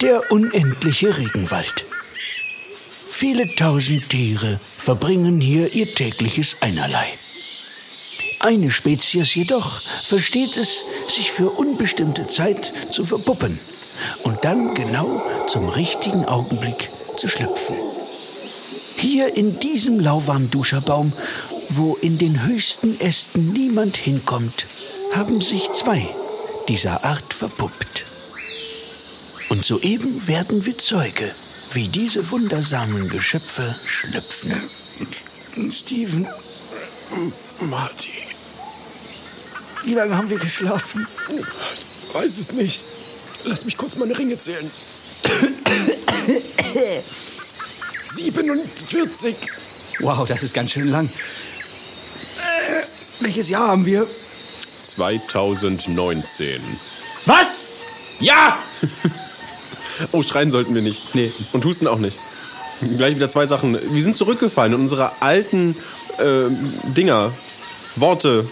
Der unendliche Regenwald. Viele tausend Tiere verbringen hier ihr tägliches Einerlei. Eine Spezies jedoch versteht es, sich für unbestimmte Zeit zu verpuppen und dann genau zum richtigen Augenblick zu schlüpfen. Hier in diesem Lauwarmduscherbaum, wo in den höchsten Ästen niemand hinkommt, haben sich zwei dieser Art verpuppt. Und soeben werden wir Zeuge, wie diese wundersamen Geschöpfe schlüpfen. Steven, Marty, Wie lange haben wir geschlafen? ich weiß es nicht. Lass mich kurz meine Ringe zählen. 47. Wow, das ist ganz schön lang. Äh, welches Jahr haben wir? 2019. Was? Ja! oh, schreien sollten wir nicht. Nee. Und husten auch nicht. Gleich wieder zwei Sachen. Wir sind zurückgefallen in unsere alten ähm, Dinger. Worte.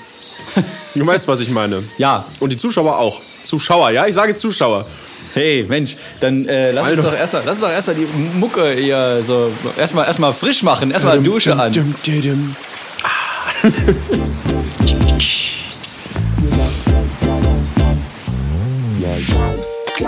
Du weißt, was ich meine. Ja. Und die Zuschauer auch. Zuschauer, ja? Ich sage Zuschauer. Hey, Mensch, dann äh, lass, uns doch erst, mal- lass uns doch erstmal die Mucke hier so erstmal erstmal frisch machen, erstmal Dusche an. Dum, dum, dum. Oh,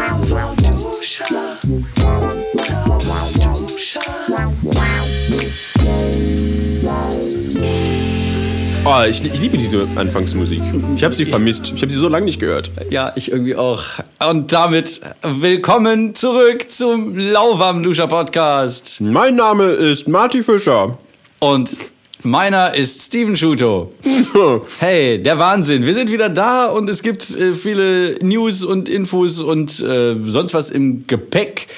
ich, ich liebe diese Anfangsmusik. Ich habe sie vermisst. Ich habe sie so lange nicht gehört. Ja, ich irgendwie auch. Und damit willkommen zurück zum Lauwarmduscher Podcast. Mein Name ist Marty Fischer. Und meiner ist Steven Schuto. Hey, der Wahnsinn. Wir sind wieder da und es gibt äh, viele News und Infos und äh, sonst was im Gepäck.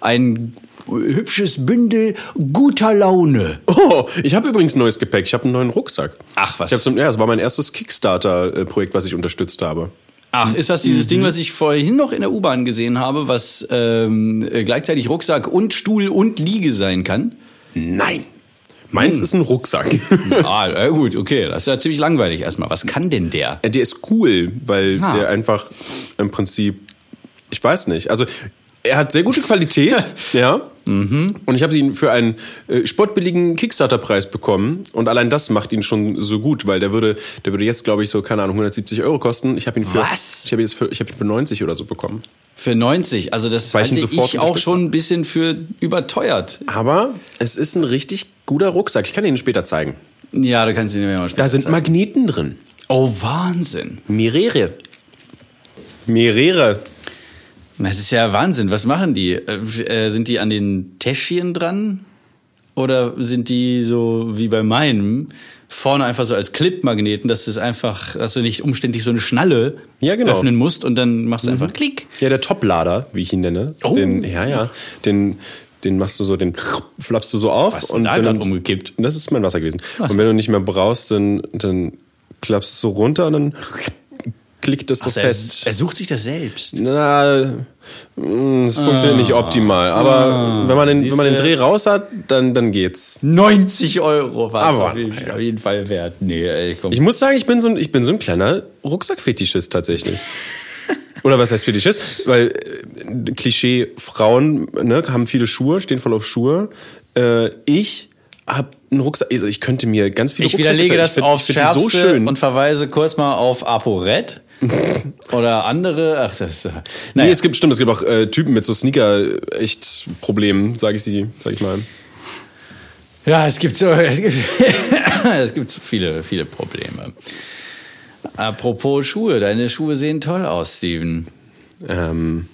Ein Hübsches Bündel guter Laune. Oh, ich habe übrigens neues Gepäck. Ich habe einen neuen Rucksack. Ach, was? Ich hab zum, ja, das war mein erstes Kickstarter-Projekt, was ich unterstützt habe. Ach, ist das dieses Ding, was ich vorhin noch in der U-Bahn gesehen habe, was ähm, äh, gleichzeitig Rucksack und Stuhl und Liege sein kann? Nein. Meins ist ein Rucksack. ah, äh, gut, okay. Das ist ja ziemlich langweilig erstmal. Was kann denn der? der ist cool, weil Ah. der einfach im Prinzip, ich weiß nicht, also er hat sehr gute Qualität, ja. Mhm. Und ich habe ihn für einen äh, sportbilligen Kickstarter-Preis bekommen. Und allein das macht ihn schon so gut, weil der würde, der würde jetzt, glaube ich, so, keine Ahnung, 170 Euro kosten. Ich habe ihn für, Was? ich habe jetzt für, ich habe ihn für 90 oder so bekommen. Für 90. Also das Weil ich halte sofort ich auch schon ein bisschen für überteuert. Aber es ist ein richtig guter Rucksack. Ich kann ihn später zeigen. Ja, du kannst ihn mir mal später Da sind zeigen. Magneten drin. Oh, Wahnsinn. Mehrere. Mehrere. Das ist ja Wahnsinn. Was machen die? Äh, äh, sind die an den Täschchen dran? Oder sind die so wie bei meinem vorne einfach so als Clipmagneten, dass du es einfach, dass du nicht umständlich so eine Schnalle Ja, genau. öffnen musst und dann machst du einfach Klick. Ja, der Toplader, wie ich ihn nenne. Oh. Den, ja, ja. Den, den machst du so, den flappst du so auf. Was und da wenn du- umgekippt? Das ist mein Wasser gewesen. Und wenn du nicht mehr brauchst, dann, dann klappst du es so runter und dann klickt das so er, fest. er sucht sich das selbst. Na, es funktioniert nicht optimal. Aber wenn man den, wenn man den Ah. Dreh raus hat, dann, dann geht's. 90 Euro war es auf, jeden- auf jeden Fall wert. Nee, ey, komm. Ich muss sagen, ich bin so ein, ich bin so ein kleiner Rucksackfetischist tatsächlich. Oder was heißt Fetischist? Weil äh, Klischee Frauen ne, haben viele Schuhe, stehen voll auf Schuhe. Äh, ich habe einen Rucksack. Also ich könnte mir ganz viele Ich Rucksäcke widerlege das ich find, aufs ich Schärfste so schön. und verweise kurz mal auf ApoRed oder andere. Ach, das, äh, Nee, naja. es gibt stimmt, es gibt auch äh, Typen mit so Sneaker echt Problemen, sage ich sie, sag ich mal. Ja, es gibt so, es gibt, es gibt so viele, viele Probleme. Apropos Schuhe, deine Schuhe sehen toll aus, Steven. Ähm,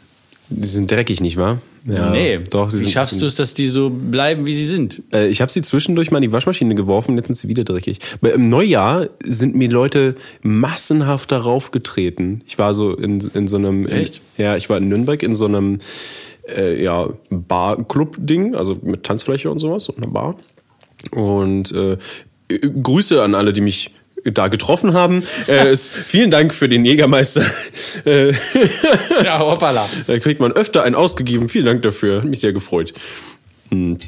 die sind dreckig, nicht wahr? Ja, nee, doch. Sie wie sind, schaffst du es, dass die so bleiben, wie sie sind? Äh, ich habe sie zwischendurch mal in die Waschmaschine geworfen, jetzt sind sie wieder dreckig. Bei- Im Neujahr sind mir Leute massenhaft darauf getreten. Ich war so in, in so einem... Echt? In, ja, ich war in Nürnberg in so einem äh, ja, Bar-Club-Ding, also mit Tanzfläche und sowas, und einer Bar. Und äh, Grüße an alle, die mich da getroffen haben. Äh, es, vielen Dank für den Jägermeister. Äh, Ja, hoppala. da kriegt man öfter einen ausgegeben. Vielen Dank dafür. Hat mich sehr gefreut. Hm.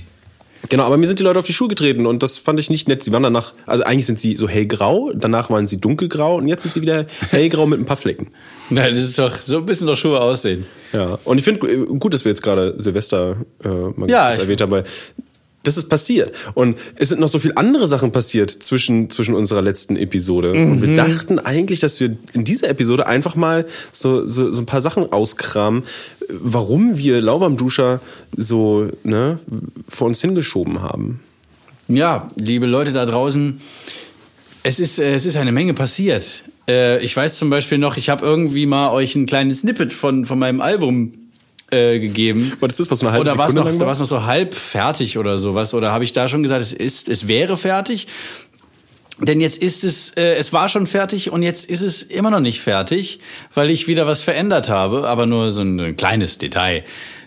Genau, aber mir sind die Leute auf die Schuhe getreten und das fand ich nicht nett. Sie waren danach, also eigentlich sind sie so hellgrau, danach waren sie dunkelgrau und jetzt sind sie wieder hellgrau mit ein paar Flecken. Nein, das ist doch, so ein bisschen doch Schuhe aussehen. Ja, und ich finde gut, dass wir jetzt gerade Silvester äh, mal Ja, erwähnt haben, weil das ist passiert. Und es sind noch so viele andere Sachen passiert zwischen, zwischen unserer letzten Episode. Und Mhm. wir dachten eigentlich, dass wir in dieser Episode einfach mal so, so, so ein paar Sachen auskramen, warum wir Lauwarmduscher so ne, vor uns hingeschoben haben. Ja, liebe Leute da draußen, es ist, äh, es ist eine Menge passiert. Äh, ich weiß zum Beispiel noch, ich habe irgendwie mal euch ein kleines Snippet von, von meinem Album äh, gegeben. Was ist das, was eine halbe Oder war es Sekunde noch, lang war? war's noch so halb fertig oder sowas? Oder habe ich da schon gesagt, es ist, es wäre fertig? Denn jetzt ist es, äh, es war schon fertig und jetzt ist es immer noch nicht fertig, weil ich wieder was verändert habe, aber nur so ein kleines Detail.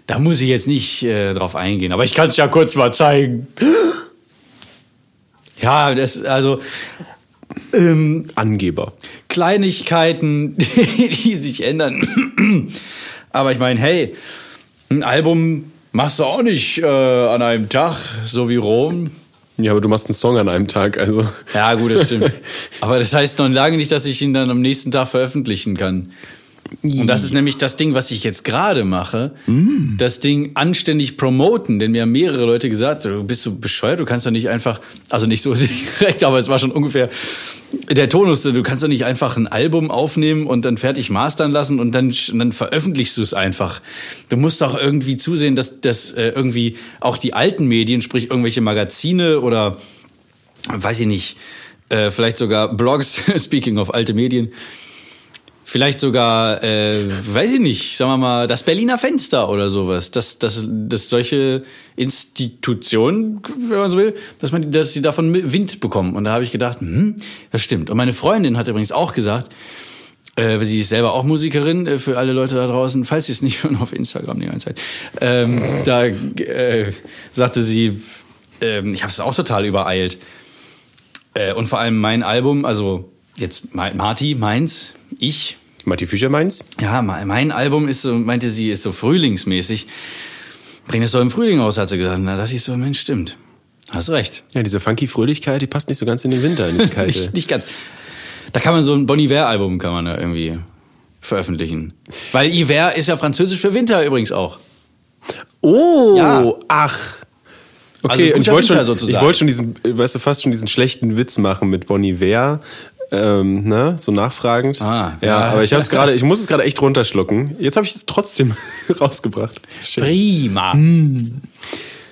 Da muss ich jetzt nicht äh, drauf eingehen, aber ich kann es ja kurz mal zeigen. Ja, das, also ähm, Angeber. Kleinigkeiten, die sich ändern. Aber ich meine, hey, ein Album machst du auch nicht äh, an einem Tag, so wie Rom. Ja, aber du machst einen Song an einem Tag, also. Ja, gut, das stimmt. Aber das heißt noch lange nicht, dass ich ihn dann am nächsten Tag veröffentlichen kann. Und das ist nämlich das Ding, was ich jetzt gerade mache. Das Ding anständig promoten. Denn mir haben mehrere Leute gesagt, du bist so bescheuert, du kannst doch nicht einfach, also nicht so direkt, aber es war schon ungefähr der Tonus, du kannst doch nicht einfach ein Album aufnehmen und dann fertig mastern lassen und dann, und dann veröffentlichst du es einfach. Du musst doch irgendwie zusehen, dass, dass äh, irgendwie auch die alten Medien, sprich irgendwelche Magazine oder weiß ich nicht, äh, vielleicht sogar Blogs, speaking of alte Medien, vielleicht sogar, äh, weiß ich nicht, sagen wir mal, das Berliner Fenster oder sowas, dass, dass, dass solche Institutionen, wenn man so will, dass man, dass sie davon Wind bekommen. Und da habe ich gedacht, hm, das stimmt. Und meine Freundin hat übrigens auch gesagt, äh, weil sie ist selber auch Musikerin, äh, für alle Leute da draußen, falls sie es nicht hören auf Instagram die ganze Zeit. Ähm, da äh, sagte sie, ähm, ich habe es auch total übereilt. Äh, und vor allem mein Album, also jetzt Ma- Marty, meins, ich, Matti Fischer meins? ja, me- mein Album ist so, meinte sie, ist so frühlingsmäßig. Bring es doch im Frühling raus, hat sie gesagt. Da dachte ich so, Mensch, stimmt. Hast recht. Ja, diese funky Fröhlichkeit, die passt nicht so ganz in den Winter, in die kalte. Nicht, nicht ganz. Da kann man so ein Bon Iver-Album kann man da irgendwie veröffentlichen. Weil Iver ist ja französisch für Winter übrigens auch. Oh, Ja. ach. Also Okay, und ich wollte schon, ich wollte schon diesen, äh, weißt du, fast schon diesen schlechten Witz machen mit Bonnie Ware, ähm, ne, so nachfragend. Ah, ja, ja. aber ich habe es gerade, ich muss es gerade echt runterschlucken. Jetzt habe ich es trotzdem rausgebracht. Schön. Prima.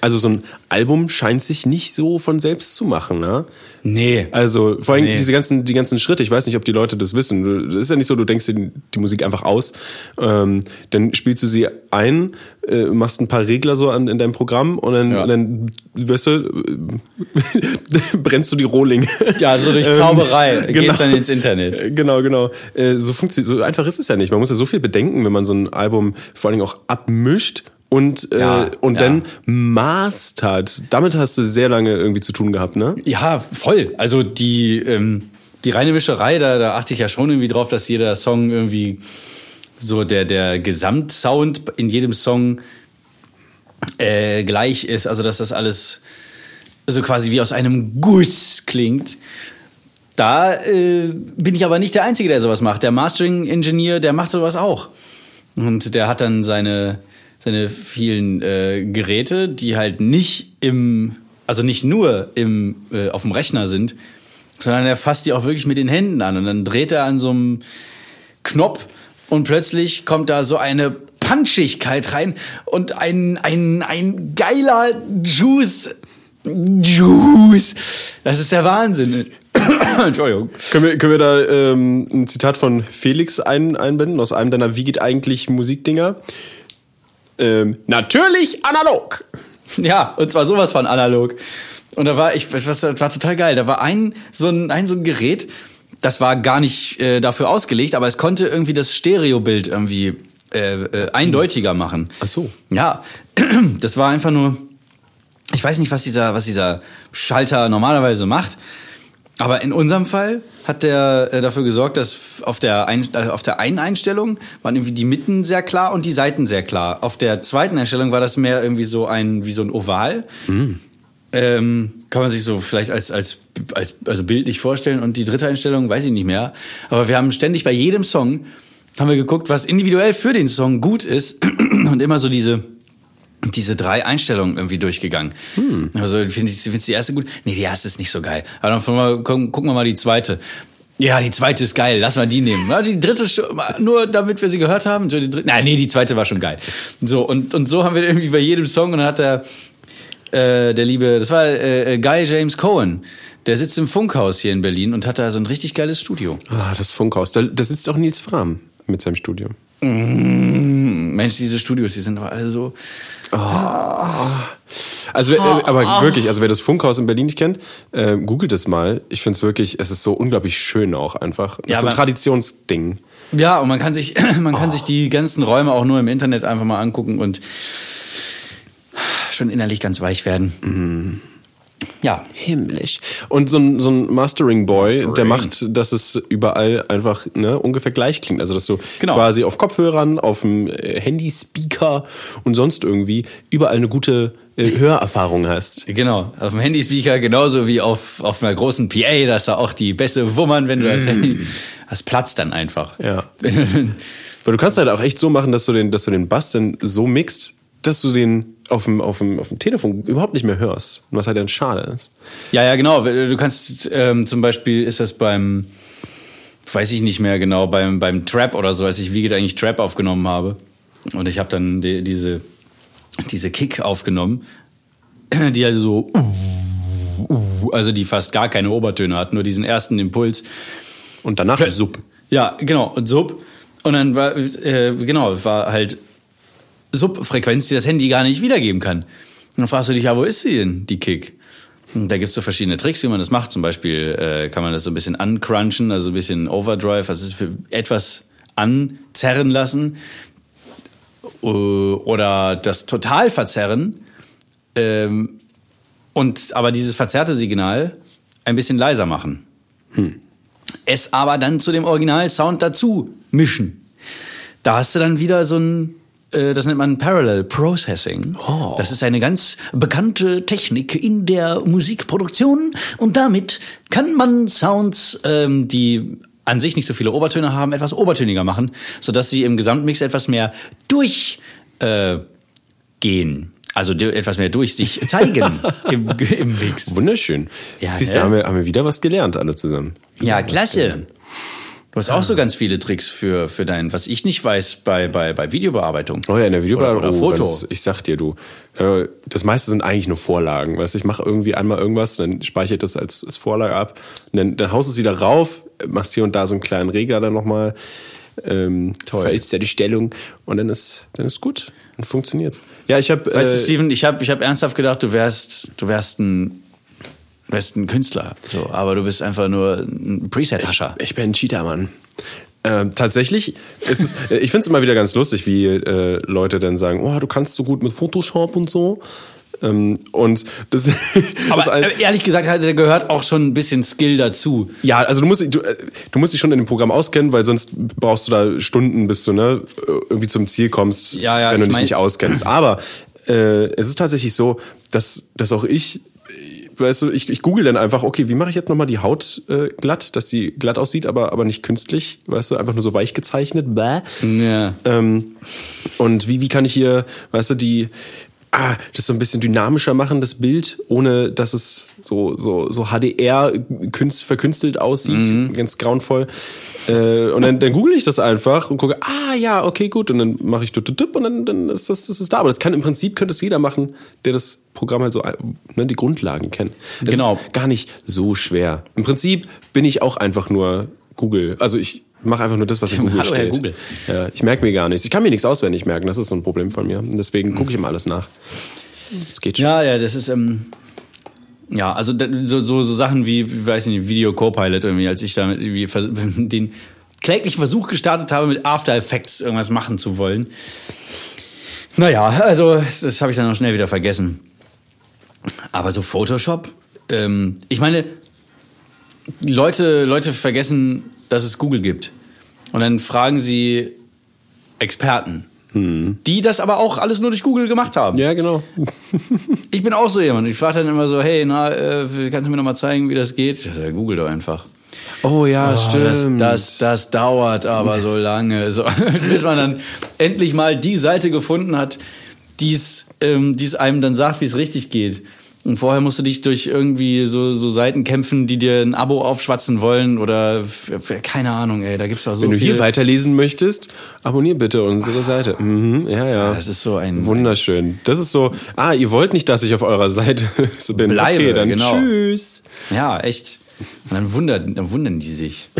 Also so ein Album scheint sich nicht so von selbst zu machen, ne? Nee. Also vor allem Nee. diese ganzen, die ganzen Schritte, ich weiß nicht, ob die Leute das wissen. Das ist ja nicht so, du denkst dir die Musik einfach aus, ähm, dann spielst du sie ein, äh, machst ein paar Regler so an, in deinem Programm und dann, Ja. und dann weißt du, äh, brennst du die Rohling. Ja, so durch Ähm, Zauberei genau. geht's dann ins Internet. Äh, Genau, genau. Äh, so funktioniert, so einfach ist es ja nicht. Man muss ja so viel bedenken, wenn man so ein Album vor allen Dingen auch abmischt und, äh, Ja, und ja. dann mastert. Damit hast du sehr lange irgendwie zu tun gehabt, ne? Ja, voll. Also die, ähm, die reine Mischerei, da, da achte ich ja schon irgendwie drauf, dass jeder Song irgendwie so der, der Gesamtsound in jedem Song äh, gleich ist. Also dass das alles so quasi wie aus einem Guss klingt. Da äh, bin ich aber nicht der Einzige, der sowas macht. Der Mastering-Engineer, der macht sowas auch. Und der hat dann seine, seine vielen äh, Geräte, die halt nicht im, also nicht nur im, äh, auf dem Rechner sind, sondern er fasst die auch wirklich mit den Händen an. Und dann dreht er an so einem Knopf und plötzlich kommt da so eine Punchigkeit rein und ein, ein, ein geiler Juice. Juice. Das ist der Wahnsinn. Entschuldigung. Können wir, können wir da ähm, ein Zitat von Felix ein, einbinden, aus einem deiner Wie geht eigentlich Musikdinger? Ähm, natürlich analog. Ja, und zwar sowas von analog. Und da war ich, was, das war total geil. Da war ein so ein, ein so ein Gerät, das war gar nicht äh, dafür ausgelegt, aber es konnte irgendwie das Stereobild irgendwie äh, äh, eindeutiger machen. Ach so. Ja, das war einfach nur. Ich weiß nicht, was dieser, was dieser Schalter normalerweise macht. Aber in unserem Fall hat der äh, dafür gesorgt, dass auf der, ein, äh, auf der einen Einstellung waren irgendwie die Mitten sehr klar und die Seiten sehr klar. Auf der zweiten Einstellung war das mehr irgendwie so ein, wie so ein Oval. Ähm, kann man sich so vielleicht als, als, als also bildlich vorstellen. Und die dritte Einstellung weiß ich nicht mehr. Aber wir haben ständig bei jedem Song haben wir geguckt, was individuell für den Song gut ist und immer so diese diese drei Einstellungen irgendwie durchgegangen. Hm. Also finde ich findest die erste gut. Nee, die erste ist nicht so geil. Aber dann mal, gucken, gucken wir mal die zweite. Ja, die zweite ist geil. Lass mal die nehmen. Ja, die dritte nur damit wir sie gehört haben. So die dritte, nein, nee, die zweite war schon geil. So und und so haben wir irgendwie bei jedem Song und dann hat der äh, der liebe, das war äh, Guy James Cohen. Der sitzt im Funkhaus hier in Berlin und hat da so ein richtig geiles Studio. Ah, das Funkhaus. Da, da sitzt auch Nils Fram mit seinem Studio. Mmh, Mensch, diese Studios, die sind aber alle so. Oh. Also, äh, aber wirklich, also wer das Funkhaus in Berlin nicht kennt, äh, googelt es mal. Ich finde es wirklich, es ist so unglaublich schön auch einfach. Das Ja, ist so ein Traditionsding. Ja, und man kann sich, man kann sich die ganzen Räume auch nur im Internet einfach mal angucken und schon innerlich ganz weich werden. Ja, Himmlisch. Und so ein, so ein Mastering Boy, Mastering. der macht, dass es überall einfach ne, ungefähr gleich klingt. Also dass du Genau. quasi auf Kopfhörern, auf dem äh, Handyspeaker und sonst irgendwie überall eine gute äh, Hörerfahrung hast. Genau, auf dem Handyspeaker genauso wie auf, auf einer großen PA, dass da auch die Bässe wummern, wenn du das Handy. Das platzt dann einfach. Ja. Aber du kannst halt auch echt so machen, dass du den, dass du den Bass dann so mixt, dass du den auf dem, auf dem, auf dem Telefon überhaupt nicht mehr hörst. Und was halt dann schade ist. Ja, ja, genau. Du kannst ähm, zum Beispiel ist das beim, weiß ich nicht mehr genau, beim, beim Trap oder so, als ich Wie geht eigentlich Trap aufgenommen habe. Und ich habe dann die, diese, diese Kick aufgenommen, die halt so, uh, uh, also die fast gar keine Obertöne hat, nur diesen ersten Impuls. Und danach Sub. Ja, genau, und Sub. Und dann war, äh, genau, war halt Subfrequenz, die das Handy gar nicht wiedergeben kann. Und dann fragst du dich, ja, wo ist sie denn, die Kick? Und da gibt's so verschiedene Tricks, wie man das macht. Zum Beispiel äh, kann man das so ein bisschen uncrunchen, also ein bisschen Overdrive, also es etwas anzerren lassen. Äh, Oder das total verzerren. Ähm, und aber dieses verzerrte Signal ein bisschen leiser machen. Es aber dann zu dem Original-Sound dazu mischen. Da hast du dann wieder so ein, das nennt man Parallel Processing. Das ist eine ganz bekannte Technik in der Musikproduktion und damit kann man Sounds, ähm, die an sich nicht so viele Obertöne haben, etwas obertöniger machen, sodass sie im Gesamtmix etwas mehr durch äh. Also etwas mehr durch sich zeigen im, im Mix. Wunderschön. Ja, Siehst du, ne? haben wir, haben wir wieder was gelernt, alle zusammen. Ja, klasse. Du hast auch so ganz viele Tricks für, für dein, was ich nicht weiß bei, bei, bei Videobearbeitung. Oh ja, in der Videobearbeitung. Oder- oder oh, Foto. ganz- ich sag dir, du, das meiste sind eigentlich nur Vorlagen. Weißt du, ich mache irgendwie einmal irgendwas, dann speichere ich das als, als Vorlage ab, dann, dann haust du es wieder rauf, machst hier und da so einen kleinen Regler dann nochmal, ähm, verhältst ja die Stellung und dann ist, dann ist gut und funktioniert. Ja, ich habe. Weißt du, Äh, Steven, ich habe ich hab ernsthaft gedacht, du wärst, du wärst ein, wärst ein Künstler. So, aber du bist einfach nur ein Preset-Hascher. Ich bin ein Cheater-Mann. Ähm, tatsächlich ist es, ich finde es immer wieder ganz lustig, wie äh, Leute dann sagen, oh, du kannst so gut mit Photoshop und so. Ähm, und das, Aber das äh, ehrlich gesagt, da gehört auch schon ein bisschen Skill dazu. ja, also du musst, du, äh, du musst dich schon in dem Programm auskennen, weil sonst brauchst du da Stunden, bis du ne, irgendwie zum Ziel kommst, Ja, ja, wenn du ich dich nicht auskennst. Aber äh, es ist tatsächlich so, dass, dass auch ich, weißt du, ich, ich google dann einfach, okay, wie mache ich jetzt nochmal die Haut äh, glatt, dass die glatt aussieht, aber, aber nicht künstlich, weißt du, einfach nur so weich gezeichnet. Bäh. Ja. Ähm, und wie, wie kann ich hier, weißt du, die, ah, das so ein bisschen dynamischer machen, das Bild, ohne dass es so, so, so HDR künst, verkünstelt aussieht, ganz grauenvoll. Äh, und dann, dann google ich das einfach und gucke, ah ja, okay, gut. Und dann mache ich tut, und dann, dann ist das, das ist da. Aber das kann im Prinzip könnte es jeder machen, der das Programm halt so ne, die Grundlagen kennt. Das Genau. ist gar nicht so schwer. Im Prinzip bin ich auch einfach nur Google. Also ich mache einfach nur das, was in Google Hallo, Herr steht. Google. Ja, ich merke mir gar nichts. Ich kann mir nichts auswendig merken. Das ist so ein Problem von mir. Deswegen gucke ich immer alles nach. Das geht schon. Ja, ja, das ist, ähm, ja, also so, so, so Sachen wie, weiß ich nicht, Video Copilot irgendwie, als ich da irgendwie vers- den kläglichen Versuch gestartet habe, mit After Effects irgendwas machen zu wollen. Naja, also das habe ich dann auch schnell wieder vergessen. Aber so Photoshop, ähm, ich meine, Leute, Leute vergessen, dass es Google gibt. Und dann fragen sie Experten. Die das aber auch alles nur durch Google gemacht haben. Ja, genau. Ich bin auch so jemand. Ich frage dann immer so, hey, na, äh, kannst du mir noch mal zeigen, wie das geht? Ja, Google doch einfach. Oh ja, Oh, das, das, das dauert aber so lange. So, bis man dann endlich mal die Seite gefunden hat, die es ähm, die's einem dann sagt, wie es richtig geht. Und vorher musst du dich durch irgendwie so, so Seiten kämpfen, die dir ein Abo aufschwatzen wollen oder keine Ahnung, ey, da gibt's doch so Wenn du viel. hier weiterlesen möchtest, abonnier bitte unsere Seite. Mhm, ja, ja. Das ist so ein Wunderschön. Das ist so, ah, ihr wollt nicht, dass ich auf eurer Seite so bin. Bleibe, okay, dann genau. tschüss. Ja, echt. Und dann wundern, dann wundern die sich.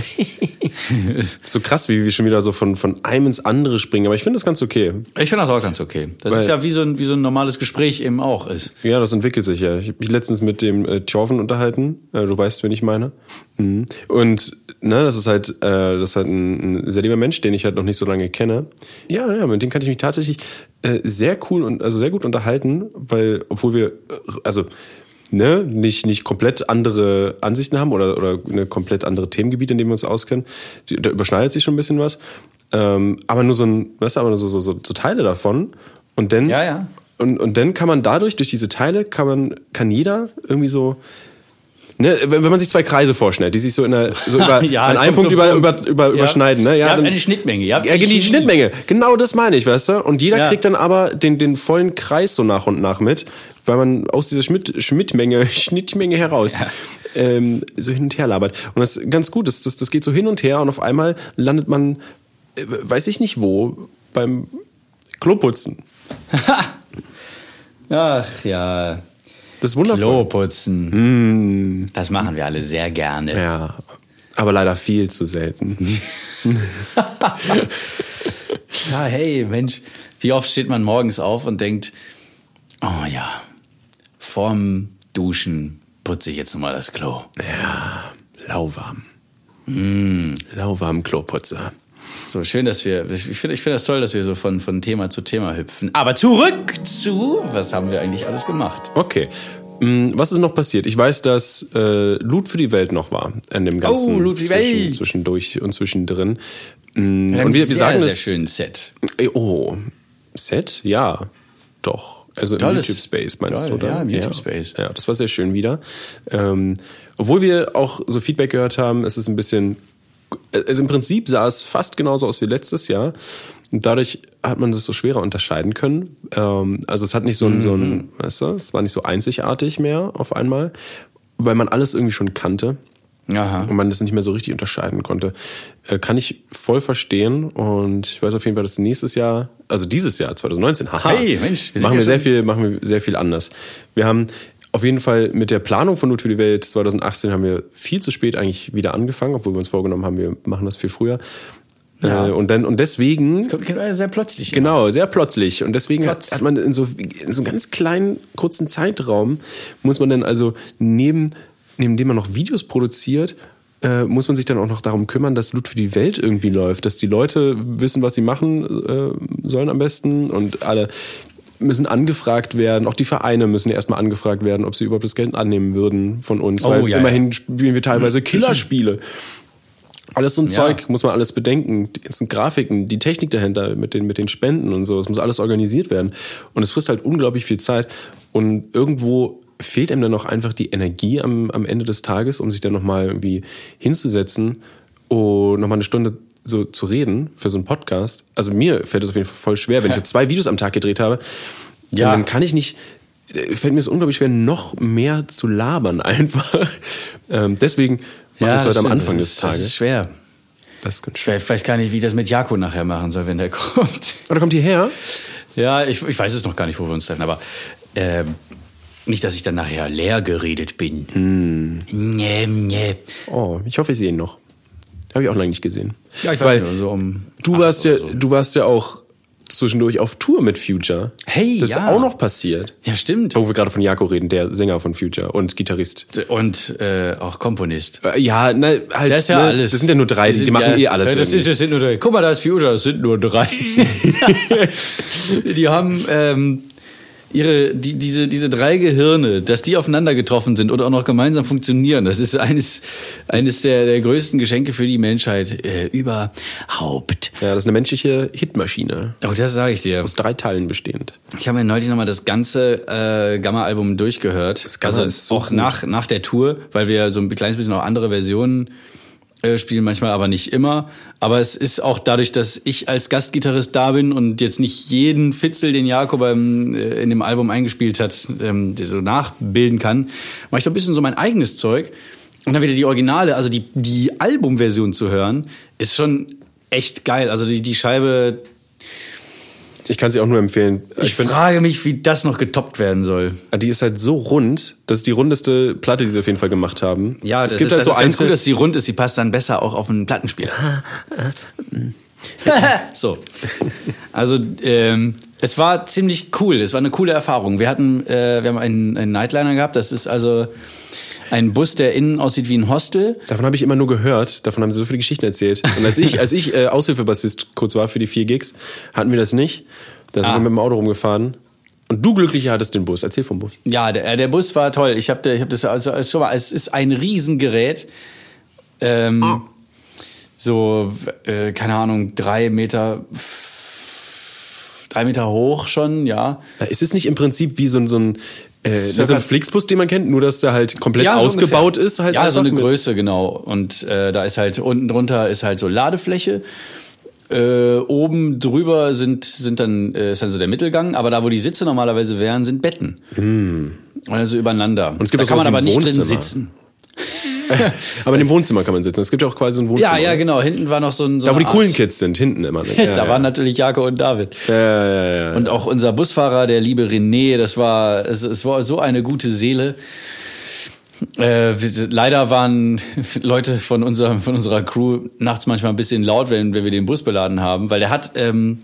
So krass, wie wir schon wieder so von, von einem ins andere springen. Aber ich finde das ganz okay. Ich finde das auch ganz okay. Das Weil- ist ja wie so, ein, wie so ein normales Gespräch eben auch ist. Ja, das entwickelt sich ja. Ich habe mich letztens mit dem äh, Thjorven unterhalten. Äh, du weißt, wen ich meine. Mhm. Und ne, das ist halt, äh, das ist halt ein, ein sehr lieber Mensch, den ich halt noch nicht so lange kenne. Ja, ja, mit dem kann ich mich tatsächlich äh, sehr cool und also sehr gut unterhalten, weil obwohl wir, äh, also ne, nicht, nicht komplett andere Ansichten haben oder, oder eine komplett andere Themengebiete, in denen wir uns auskennen. Da überschneidet sich schon ein bisschen was. Ähm, aber nur so ein, weißt du, aber nur so, so, so, so Teile davon. Und dann, Ja, ja. Und, und dann kann man dadurch, durch diese Teile, kann man, kann jeder irgendwie so, ne, wenn, man sich zwei Kreise vorstellt, die sich so in der, so über, Ja, an einem Punkt so- über, über, über, Ja. überschneiden, ne? Ihr habt dann- eine Schnittmenge, ihr habt ja, eine die Chemie. Schnittmenge. Genau das meine ich, weißt du? Und jeder Ja. kriegt dann aber den, den vollen Kreis so nach und nach mit, weil man aus dieser Schmidt, Schnittmenge, Schnittmenge heraus ähm, so hin und her labert. Und das ist ganz gut, das, das, das geht so hin und her und auf einmal landet man, äh, weiß ich nicht wo, beim Kloputzen. Ach ja. Das ist wundervoll. Klo putzen. Das machen wir alle sehr gerne. Ja, aber leider viel zu selten. Ja, hey, Mensch, wie oft steht man morgens auf und denkt, oh ja, vorm Duschen putze ich jetzt nochmal das Klo. Ja, lauwarm. Mm. Lauwarm Kloputzer. So schön, dass wir, ich finde ich finde das toll, dass wir so von, von Thema zu Thema hüpfen. Aber zurück zu, was haben wir eigentlich alles gemacht? Okay. Mm, Was ist noch passiert? Ich weiß, dass äh, Loot für die Welt noch war an dem ganzen Oh, Loot für die zwischen, Welt. zwischendurch und zwischendrin. Mm, und wir, wir sehr, sagen sehr das. schönen Set. Äh, Oh, Set? Ja, doch. Also im Tolles- YouTube Space meinst Toll, du, oder? ja, im YouTube Space. Ja, das war sehr schön wieder. Ähm, obwohl wir auch so Feedback gehört haben, es ist ein bisschen, also im Prinzip sah es fast genauso aus wie letztes Jahr. Und dadurch hat man es so schwerer unterscheiden können. Ähm, also es hat nicht so ein, so Mhm. ein, weißt du, es war nicht so einzigartig mehr auf einmal, weil man alles irgendwie schon kannte Aha. und man das nicht mehr so richtig unterscheiden konnte. Äh, kann ich voll verstehen und ich weiß auf jeden Fall, dass nächstes Jahr, also dieses Jahr 2019, haha, Hey, Mensch, wir machen wir sehr viel, machen wir sehr viel anders. Wir haben auf jeden Fall mit der Planung von Loot für die Welt 2018 haben wir viel zu spät eigentlich wieder angefangen, obwohl wir uns vorgenommen haben, wir machen das viel früher. Ja. Äh, und dann und deswegen Kommt sehr plötzlich. Genau, sehr plötzlich. Und deswegen hat, hat man in so, in so einem ganz kleinen, kurzen Zeitraum, muss man dann also neben, neben dem man noch Videos produziert, äh, muss man sich dann auch noch darum kümmern, dass Loot für die Welt irgendwie läuft, dass die Leute wissen, was sie machen äh, sollen am besten und alle müssen angefragt werden, auch die Vereine müssen erstmal angefragt werden, ob sie überhaupt das Geld annehmen würden von uns, Oh, weil ja, immerhin spielen wir teilweise Killerspiele. Alles so ein Ja. Zeug muss man alles bedenken. Die ganzen Grafiken, die Technik dahinter mit den, mit den Spenden und so. Das muss alles organisiert werden. Und es frisst halt unglaublich viel Zeit. Und irgendwo fehlt einem dann auch einfach die Energie am, am Ende des Tages, um sich dann nochmal irgendwie hinzusetzen und nochmal eine Stunde so zu reden für so einen Podcast. Also mir fällt es auf jeden Fall voll schwer, wenn ich so zwei Videos am Tag gedreht habe. Ja. Dann kann ich nicht, äh, fällt mir es unglaublich schwer, noch mehr zu labern einfach. Ähm, deswegen machen wir es das heute am. Anfang das des ist, Das ist Tages. schwer. Das ist ganz Ich schwer. we- weiß gar nicht, wie ich das mit Jako nachher machen soll, wenn der kommt. Oder kommt hierher? Ja, ich, ich weiß es noch gar nicht, wo wir uns treffen, aber ähm, nicht, dass ich dann nachher leer geredet bin. Hm. Nee, nee. Oh, ich hoffe, ich sehe ihn noch. Habe ich auch lange nicht gesehen. Ja, ich weiß Weil nicht, so um du warst ja, so. du warst ja auch zwischendurch auf Tour mit Future. Hey, das ist ja. auch noch passiert. Ja, stimmt. Wo wir gerade von Jako reden, der Sänger von Future und Gitarrist. Und äh, auch Komponist. Äh, Ja, na, halt, Das ist ja ne, alles. Das sind ja nur drei, die, die machen ja, eh alles. Das, sind, das sind nur drei. Guck mal, da ist Future, das sind nur drei. die haben, ähm, ihre, die, diese, diese drei Gehirne, dass die aufeinander getroffen sind und auch noch gemeinsam funktionieren, das ist eines, eines der, der größten Geschenke für die Menschheit äh, überhaupt. Ja, das ist eine menschliche Hitmaschine. Oh, das sage ich dir. Aus drei Teilen bestehend. Ich habe mir neulich nochmal das ganze äh, Gamma-Album durchgehört. Gamma also ist so auch gut. nach, nach der Tour, weil wir so ein kleines bisschen auch andere Versionen äh, spielen, manchmal aber nicht immer. Aber es ist auch dadurch, dass ich als Gastgitarrist da bin und jetzt nicht jeden Fitzel, den Jakob beim, äh, in dem Album eingespielt hat, ähm, so nachbilden kann, mache ich doch ein bisschen so mein eigenes Zeug. Und dann wieder die Originale, also die, die Albumversion zu hören, ist schon echt geil. Also die, die Scheibe, Ich kann sie auch nur empfehlen. ich, finde, frage mich, wie das noch getoppt werden soll. die ist halt so rund. Das ist die rundeste Platte, die sie auf jeden Fall gemacht haben. Ja, es das gibt ist, halt das so ist ganz gut, dass sie rund ist. Sie passt dann besser auch auf einen Plattenspieler. so. Also, ähm, es war ziemlich cool. Es war eine coole Erfahrung. Wir hatten, äh, wir haben einen, einen Nightliner gehabt. Das ist also ein Bus, der innen aussieht wie ein Hostel. Davon habe ich immer nur gehört. Davon haben sie so viele Geschichten erzählt. Und als ich, als ich äh, Aushilfebassist kurz war für die vier Gigs, hatten wir das nicht. Da sind Ah. wir mit dem Auto rumgefahren. Und du glücklicher hattest den Bus. Erzähl vom Bus. Ja, der, der Bus war toll. Ich habe ich hab das also als- schon mal, es ist ein Riesengerät. Ähm, So, äh, keine Ahnung, drei Meter, drei Meter hoch schon, ja. Da ist es nicht im Prinzip wie so ein, so ein, äh, Circa so ein Flixbus, den man kennt, nur dass der halt komplett so ausgebaut ungefähr. ist. Halt ja, so eine mit- Größe, genau. Und äh, da ist halt unten drunter ist halt so Ladefläche. Äh, oben drüber sind, sind dann, äh, ist dann so der Mittelgang, aber da, wo die Sitze normalerweise wären, sind Betten. Und also übereinander. Und es gibt da kann man aber nicht drin sitzen. Aber in dem Wohnzimmer kann man sitzen. Es gibt ja auch quasi so ein Wohnzimmer. Ja, ja, genau. Hinten war noch so ein. So Da, wo die coolen Kids sind, hinten immer. Ne? Ja, da ja. waren natürlich Jakob und David. Ja, ja, ja. Und auch unser Busfahrer, der liebe René, das war, es, es war so eine gute Seele. Äh, leider waren Leute von, unserer von unserer Crew nachts manchmal ein bisschen laut, wenn, wenn wir den Bus beladen haben, weil der hat ähm,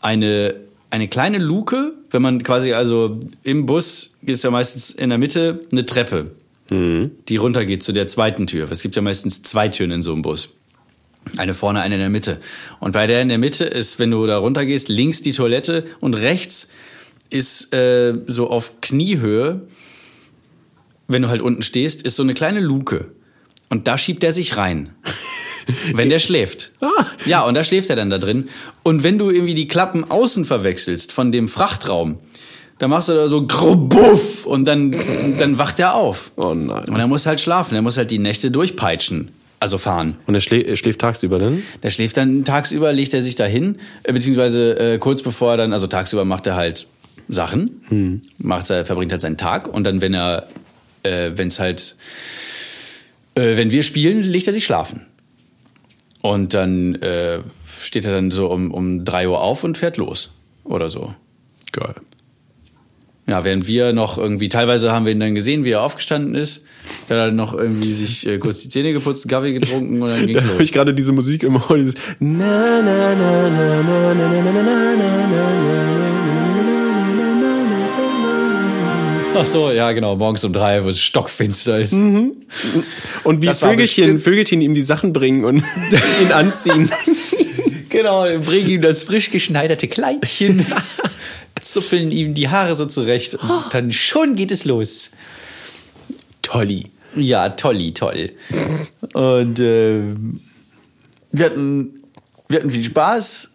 eine, eine kleine Luke, wenn man quasi also im Bus ist ja meistens in der Mitte eine Treppe, die runtergeht zu der zweiten Tür. Es gibt ja meistens zwei Türen in so einem Bus. Eine vorne, eine in der Mitte. Und bei der in der Mitte ist, wenn du da runtergehst, links die Toilette und rechts ist äh, so auf Kniehöhe, wenn du halt unten stehst, ist so eine kleine Luke. Und da schiebt er sich rein. wenn der schläft. Ja, und da schläft er dann da drin. Und wenn du irgendwie die Klappen außen verwechselst von dem Frachtraum, dann machst du da so grubuff und dann, dann wacht er auf. Oh nein. Und er muss halt schlafen, er muss halt die Nächte durchpeitschen. Also fahren. Und er schlä er schläft tagsüber dann? Der schläft dann tagsüber, legt er sich dahin, äh, beziehungsweise äh, kurz bevor er dann, also tagsüber macht er halt Sachen, macht er, verbringt halt seinen Tag und dann, wenn er, äh, wenn es halt, äh, wenn wir spielen, legt er sich schlafen. Und dann äh, steht er dann so um, um drei Uhr auf und fährt los oder so. Geil. Ja, während wir noch irgendwie, teilweise haben wir ihn dann gesehen, wie er aufgestanden ist, dann hat er noch irgendwie sich äh, kurz die Zähne geputzt, Kaffee getrunken und dann ging's Da habe los. ich gerade diese Musik im Ohr, dieses na na na na na na na na na na na Ach so, ja genau, morgens um drei, wo es stockfinster ist. und wie Das Vögelchen, Vögelchen ihm die Sachen bringen und ihn anziehen. Genau, bringen ihm das frisch geschneiderte Kleidchen, zupfeln ihm die Haare so zurecht und dann schon geht es los. Tolli. Ja, tolli, toll. Und äh, wir, hatten, wir hatten viel Spaß.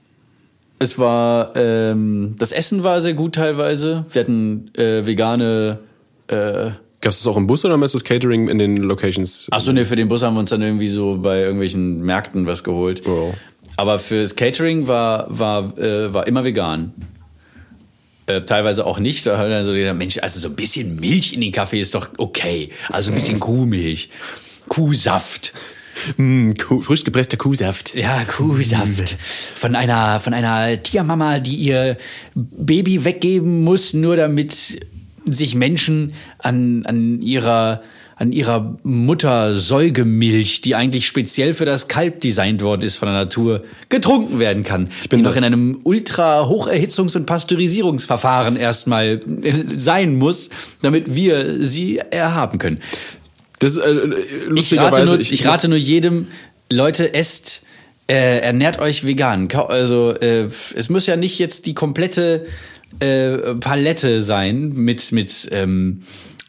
Es war, ähm, das Essen war sehr gut teilweise. Wir hatten äh, vegane. Äh, Gab es das auch im Bus oder ist das Catering in den Locations? Achso, ne, für den Bus haben wir uns dann irgendwie so bei irgendwelchen Märkten was geholt. Oh. Aber fürs Catering war, war, äh, war immer vegan. Äh, teilweise auch nicht. Da hat er so gedacht, Mensch, also so ein bisschen Milch in den Kaffee ist doch okay. Also ein bisschen Kuhmilch. Kuhsaft. Mm, Kuh, frisch gepresster Kuhsaft. Ja, Kuhsaft. Von einer, von einer Tiermama, die ihr Baby weggeben muss, nur damit sich Menschen an, an ihrer an ihrer Mutter-Säugemilch, die eigentlich speziell für das Kalb designt worden ist von der Natur, getrunken werden kann. bin die noch in einem Ultra-Hocherhitzungs- und Pasteurisierungsverfahren erstmal äh, sein muss, damit wir sie erhaben können. Das äh, Ich rate, lustigerweise. nur, ich, rate nur jedem, Leute, esst, äh, ernährt euch vegan. Also äh, es muss ja nicht jetzt die komplette äh, Palette sein mit, mit ähm,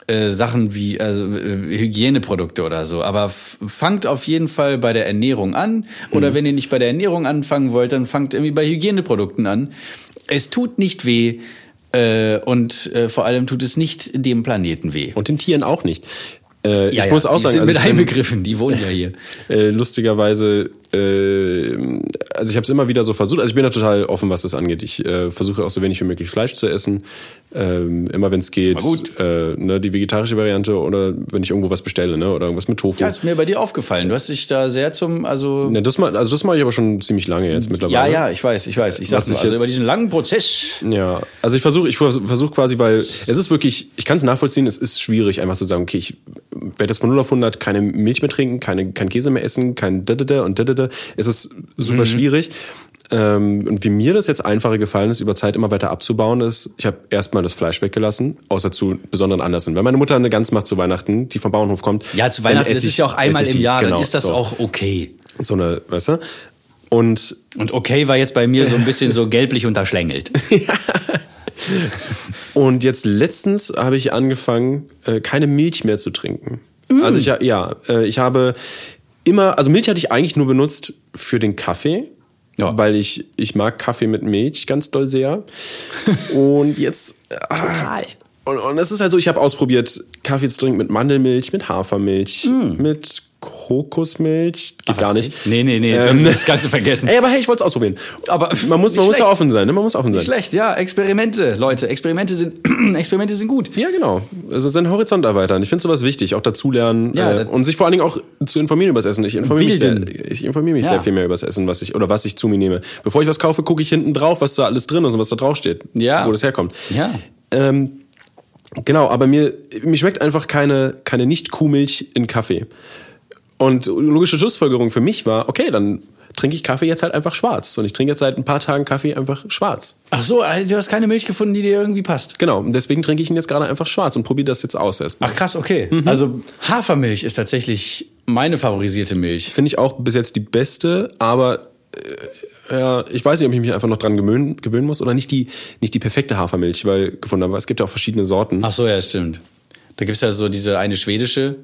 äh, Sachen wie also äh, Hygieneprodukte oder so. Aber fangt auf jeden Fall bei der Ernährung an. Oder wenn ihr nicht bei der Ernährung anfangen wollt, dann fangt irgendwie bei Hygieneprodukten an. Es tut nicht weh. Äh, und äh, vor allem tut es nicht dem Planeten weh. Und den Tieren auch nicht. Äh, ich Ja, muss ja, auch die sagen, sind also mit einbegriffen, die wohnen ja hier. äh, lustigerweise, äh, also ich habe es immer wieder so versucht. Also ich bin da total offen, was das angeht. Ich äh, versuche auch so wenig wie möglich Fleisch zu essen. Ähm, immer wenn es geht. Äh, ne, die vegetarische Variante oder wenn ich irgendwo was bestelle, ne, oder irgendwas mit Tofu. Ja, ist mir bei dir aufgefallen. Du hast dich da sehr zum, also Ne, das mal, also das mache ich aber schon ziemlich lange jetzt ja, mittlerweile. ja, ich weiß, ich weiß. Ich sag's nur, also jetzt- über diesen langen Prozess. Ja, also ich versuche, ich versuche quasi, weil es ist wirklich, ich kann es nachvollziehen, es ist schwierig, einfach zu sagen, okay, ich werde jetzt von 0 auf 100 keine Milch mehr trinken, keine, kein Käse mehr essen, kein Didede und Didede. Es ist super schwierig. Ähm, und wie mir das jetzt einfacher gefallen ist, über Zeit immer weiter abzubauen, ist, ich habe erstmal das Fleisch weggelassen, außer zu besonderen Anlässen. Wenn meine Mutter eine Gans macht zu Weihnachten, die vom Bauernhof kommt. Ja, zu Weihnachten, ich- ist ja auch einmal im. Jahr, Genau, dann ist das so. auch okay. So eine, weißt du? Und Und okay war jetzt bei mir so ein bisschen so gelblich unterschlängelt. Und jetzt letztens habe ich angefangen, äh, keine Milch mehr zu trinken. Mm. Also ich ja, ja, äh, ich habe immer, also Milch hatte ich eigentlich nur benutzt für den Kaffee. Ja. Weil ich, ich mag Kaffee mit Milch ganz doll sehr. Und jetzt. Total. Und, und es ist halt so, ich habe ausprobiert, Kaffee zu trinken mit Mandelmilch, mit Hafermilch, mit Kokosmilch. Geht gar nicht. Nee, nee, nee, Ähm, das du vergessen. Ey, aber hey, ich wollte es ausprobieren. Aber man muss, man muss ja offen sein, ne? Man muss offen sein. Nicht schlecht, ja, Experimente, Leute. Experimente sind, Experimente sind gut. Ja, genau. Also seinen Horizont erweitern. Ich finde sowas wichtig, auch dazulernen Ja, äh, und sich vor allen Dingen auch zu informieren über das Essen. Ich informiere mich, sehr, ich informiere mich Ja. sehr viel mehr über das Essen, was ich oder was ich zu mir nehme. Bevor ich was kaufe, gucke ich hinten drauf, was da alles drin ist und was da drauf steht, Ja. wo das herkommt. Ja. Ähm, genau, aber mir mir schmeckt einfach keine keine nicht Kuhmilch in Kaffee. Und logische Schlussfolgerung für mich war, okay, dann trinke ich Kaffee jetzt halt einfach schwarz und ich trinke jetzt seit ein paar Tagen Kaffee einfach schwarz. Ach so, also du hast keine Milch gefunden, die dir irgendwie passt. Genau, und deswegen trinke ich ihn jetzt gerade einfach schwarz und probiere das jetzt aus erstmal. Ach krass, okay. Mhm. Also Hafermilch ist tatsächlich meine favorisierte Milch. finde ich auch bis jetzt die beste, aber äh, ja, ich weiß nicht, ob ich mich einfach noch dran gewöhnen, gewöhnen muss oder nicht die, nicht die perfekte Hafermilch, weil gefunden habe, es gibt ja auch verschiedene Sorten. Ach so, ja, stimmt. Da gibt's ja so diese eine schwedische.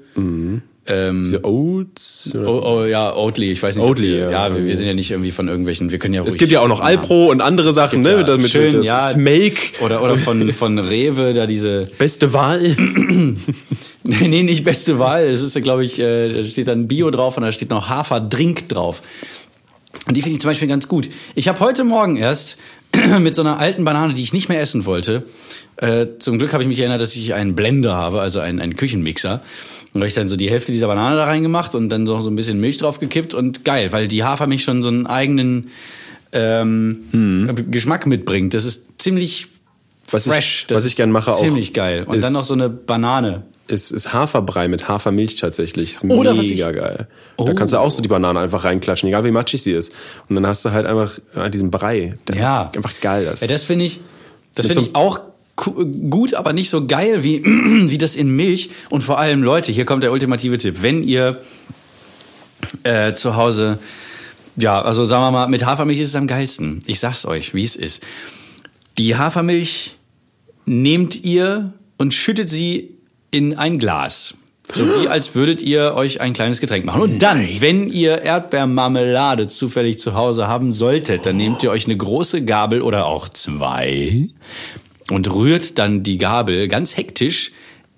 Ähm, Diese Oats. oh, oh, ja, Oatly, ich weiß nicht. Oatly, wir- ja. ja. wir, wir sind ja nicht irgendwie von irgendwelchen, wir können ja es gibt ja auch noch Alpro und andere Sachen, ne? ja, Mit, mit, schön, das ja. Smake. Oder, oder von, von Rewe, da diese, Beste Wahl. nee, nee, nicht beste Wahl. Es ist, glaube ich, äh, da steht dann Bio drauf und da steht noch Haferdrink drauf. Und die finde ich zum Beispiel ganz gut. Ich habe heute Morgen erst mit so einer alten Banane, die ich nicht mehr essen wollte, äh, zum Glück habe ich mich erinnert, dass ich einen Blender habe, also einen, einen Küchenmixer. Und habe ich dann so die Hälfte dieser Banane da reingemacht und dann so, so ein bisschen Milch drauf gekippt und geil, weil die Hafermilch schon so einen eigenen ähm, Geschmack mitbringt. Das ist ziemlich Was ich- fresh. Das was ich gern mache auch, Ziemlich geil. Und dann noch so eine Banane. ist, ist Haferbrei mit Hafermilch tatsächlich. Ist Oder mega was ich- geil. Da Oh. kannst du auch so die Banane einfach reinklatschen, egal wie matschig sie ist. Und dann hast du halt einfach ja, diesen Brei. Der Ja. Einfach geil ist. Ja, das finde ich, das finde so ich auch ku- gut, aber nicht so geil wie, wie das in Milch. Und vor allem, Leute, hier kommt der ultimative Tipp. Wenn ihr äh, zu Hause, ja, also sagen wir mal, mit Hafermilch ist es am geilsten. Ich sag's euch, wie es ist. Die Hafermilch nehmt ihr und schüttet sie in ein Glas. So wie als würdet ihr euch ein kleines Getränk machen. Und dann, wenn ihr Erdbeermarmelade zufällig zu Hause haben solltet, dann nehmt ihr euch eine große Gabel oder auch zwei und rührt dann die Gabel ganz hektisch,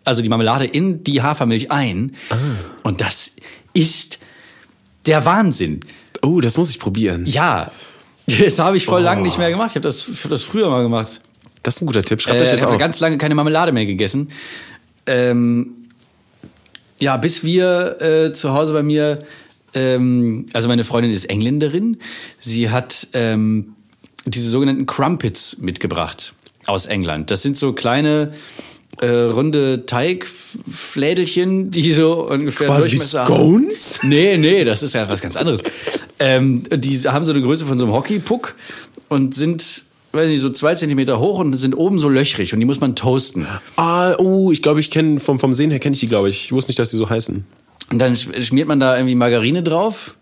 also die Marmelade in die Hafermilch ein. Und das ist der Wahnsinn. Oh, das muss ich probieren. Ja, das habe ich voll lange nicht mehr gemacht. Ich habe das, hab das früher mal gemacht. Das ist ein guter Tipp. Schreibt euch Äh, ich habe ganz lange keine Marmelade mehr gegessen. Ähm, ja, bis wir äh, zu Hause bei mir, ähm, also meine Freundin ist Engländerin, sie hat ähm, diese sogenannten Crumpets mitgebracht aus England. Das sind so kleine äh, runde Teigflädelchen, die so ungefähr Quasi wie Durchmesser Scones? haben. Nee, nee, das ist ja was ganz anderes. ähm, die haben so eine Größe von so einem Hockeypuck und sind, weiß nicht, so zwei Zentimeter hoch und sind oben so löchrig und die muss man toasten. Ah, oh, ich glaube, ich kenne vom, vom Sehen her kenne ich die, glaube ich. Ich wusste nicht, dass die so heißen. Und dann sch- schmiert man da irgendwie Margarine drauf.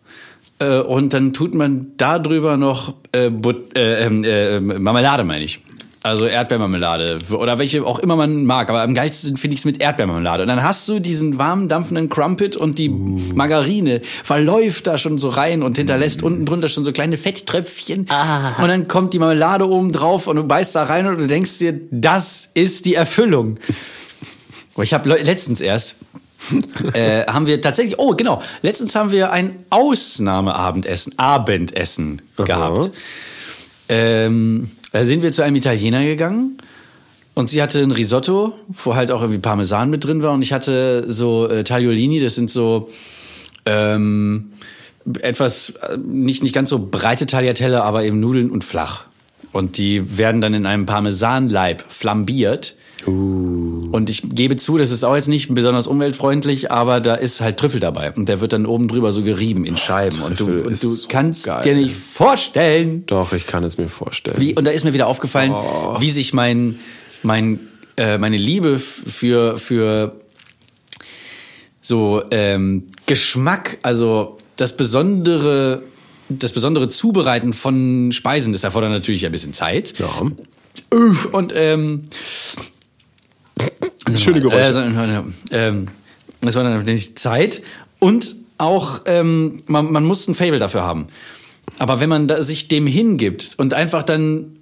Äh, und dann tut man da drüber noch äh, But äh, ähm, äh, Marmelade, meine ich. Also Erdbeermarmelade oder welche auch immer man mag, aber am geilsten finde ich es mit Erdbeermarmelade. Und dann hast du diesen warmen, dampfenden Crumpet und die Uh. Margarine verläuft da schon so rein und hinterlässt unten drunter schon so kleine Fetttröpfchen. Und dann kommt die Marmelade oben drauf und du beißt da rein und du denkst dir, das ist die Erfüllung. Oh, Ich habe letztens erst äh, haben wir tatsächlich, oh genau, letztens haben wir ein Ausnahmeabendessen, Abendessen gehabt. Ähm, sind wir zu einem Italiener gegangen und sie hatte ein Risotto, wo halt auch irgendwie Parmesan mit drin war und ich hatte so äh, Tagliolini, das sind so ähm, etwas, äh, nicht, nicht ganz so breite Tagliatelle, aber eben Nudeln und flach. Und die werden dann in einem Parmesanleib flambiert. Und ich gebe zu, das ist auch jetzt nicht besonders umweltfreundlich, aber da ist halt Trüffel dabei. Und der wird dann oben drüber so gerieben in Scheiben. und du, und du kannst geil. dir nicht vorstellen, Doch, ich kann es mir vorstellen. wie, und da ist mir wieder aufgefallen, Oh. wie sich mein, mein, äh, meine Liebe für, für so ähm, Geschmack, also das besondere, das besondere Zubereiten von Speisen, das erfordert natürlich ein bisschen Zeit. Ja. Und ähm, Schöne Geräusche. äh, so, ähm, das war dann natürlich Zeit und auch ähm, man, man muss ein Fable dafür haben. Aber wenn man da sich dem hingibt und einfach dann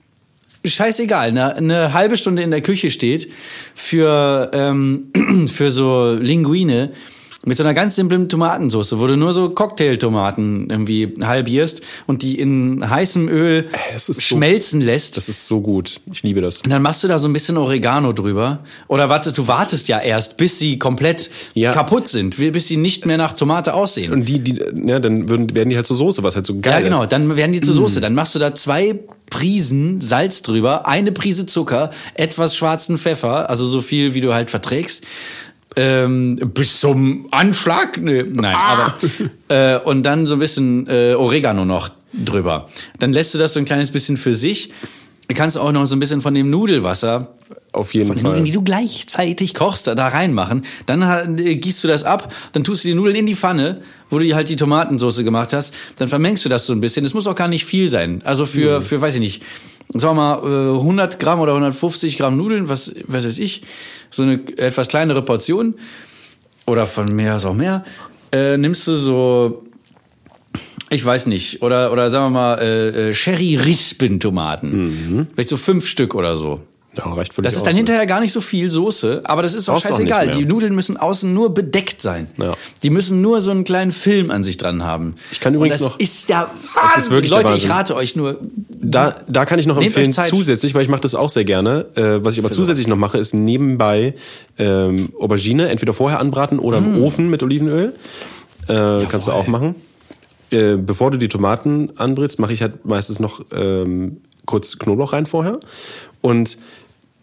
scheißegal, eine, eine halbe Stunde in der Küche steht für ähm, für so Linguine mit so einer ganz simplen Tomatensauce, wo du nur so Cocktailtomaten irgendwie halbierst und die in heißem Öl ist so- schmelzen lässt. Das ist so gut. Ich liebe das. Und dann machst du da so ein bisschen Oregano drüber. Oder warte, du wartest ja erst, bis sie komplett Ja. kaputt sind, bis sie nicht mehr nach Tomate aussehen. Und die, die, ja, dann würden, werden die halt zur Soße, was halt so geil ja, genau, ist. dann werden die zur Soße. Dann machst du da zwei Prisen Salz drüber, eine Prise Zucker, etwas schwarzen Pfeffer, also so viel, wie du halt verträgst. Ähm, bis zum Anschlag? Nee, nein, aber äh, und dann so ein bisschen äh, Oregano noch drüber. Dann lässt du das so ein kleines bisschen für sich. Du kannst auch noch so ein bisschen von dem Nudelwasser Auf jeden von Fall. Nudeln, die du gleichzeitig kochst, da, da reinmachen. Dann äh, gießt du das ab, dann tust du die Nudeln in die Pfanne, wo du halt die Tomatensauce gemacht hast. Dann vermengst du das so ein bisschen. Das muss auch gar nicht viel sein. Also für, für weiß ich nicht, sagen wir mal, äh, 100 Gramm oder 150 Gramm Nudeln, was, was weiß ich, so eine etwas kleinere Portion oder von mehr ist auch mehr, äh, nimmst du so ich weiß nicht, oder, oder sagen wir mal, äh, äh, Sherry-Rispen-Tomaten. Vielleicht so fünf Stück oder so. Ja, reicht völlig Das ist aus, dann ne? hinterher gar nicht so viel Soße, aber das ist auch Brauchst auch scheißegal. mehr. Die Nudeln müssen außen nur bedeckt sein. Ja. Die müssen nur so einen kleinen Film an sich dran haben. Ich kann übrigens das noch- ist ja Das ist wirklich Leute, ich Wahnsinn. rate euch nur. Da, da kann ich noch empfehlen, zusätzlich, weil ich mache das auch sehr gerne. Äh, was ich aber zusätzlich noch mache, ist nebenbei ähm, Aubergine entweder vorher anbraten oder Mm. im Ofen mit Olivenöl. Äh, kannst du auch machen. Äh, bevor du die Tomaten anbrätst, mache ich halt meistens noch ähm, kurz Knoblauch rein vorher. Und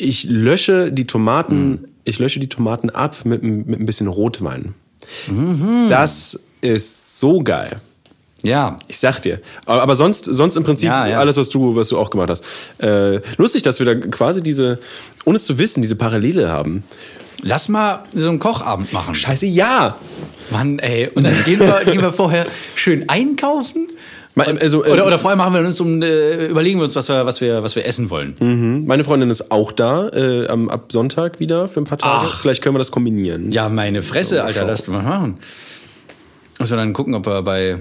ich lösche die Tomaten, Mm. ich lösche die Tomaten ab mit, ein- mit ein bisschen Rotwein. Mhm. Das ist so geil. Ja. Ich sag dir. Aber, aber sonst, sonst im Prinzip Ja, ja. alles, was du, was du auch gemacht hast. Äh, lustig, dass wir da quasi diese, ohne es zu wissen, diese Parallele haben. Lass mal so einen Kochabend machen. Scheiße, ja! Mann, ey. Und dann gehen wir, gehen wir vorher schön einkaufen. Also, äh, Oder, oder vorher machen wir uns um, äh, überlegen wir uns, was wir, was wir, was wir essen wollen. mhm. Meine Freundin ist auch da, äh, am, ab Sonntag wieder für ein paar Tage. Ach. Vielleicht können wir das kombinieren. Ja, meine Fresse, Alter, schau. lass mal machen. Muss man dann gucken, ob er bei.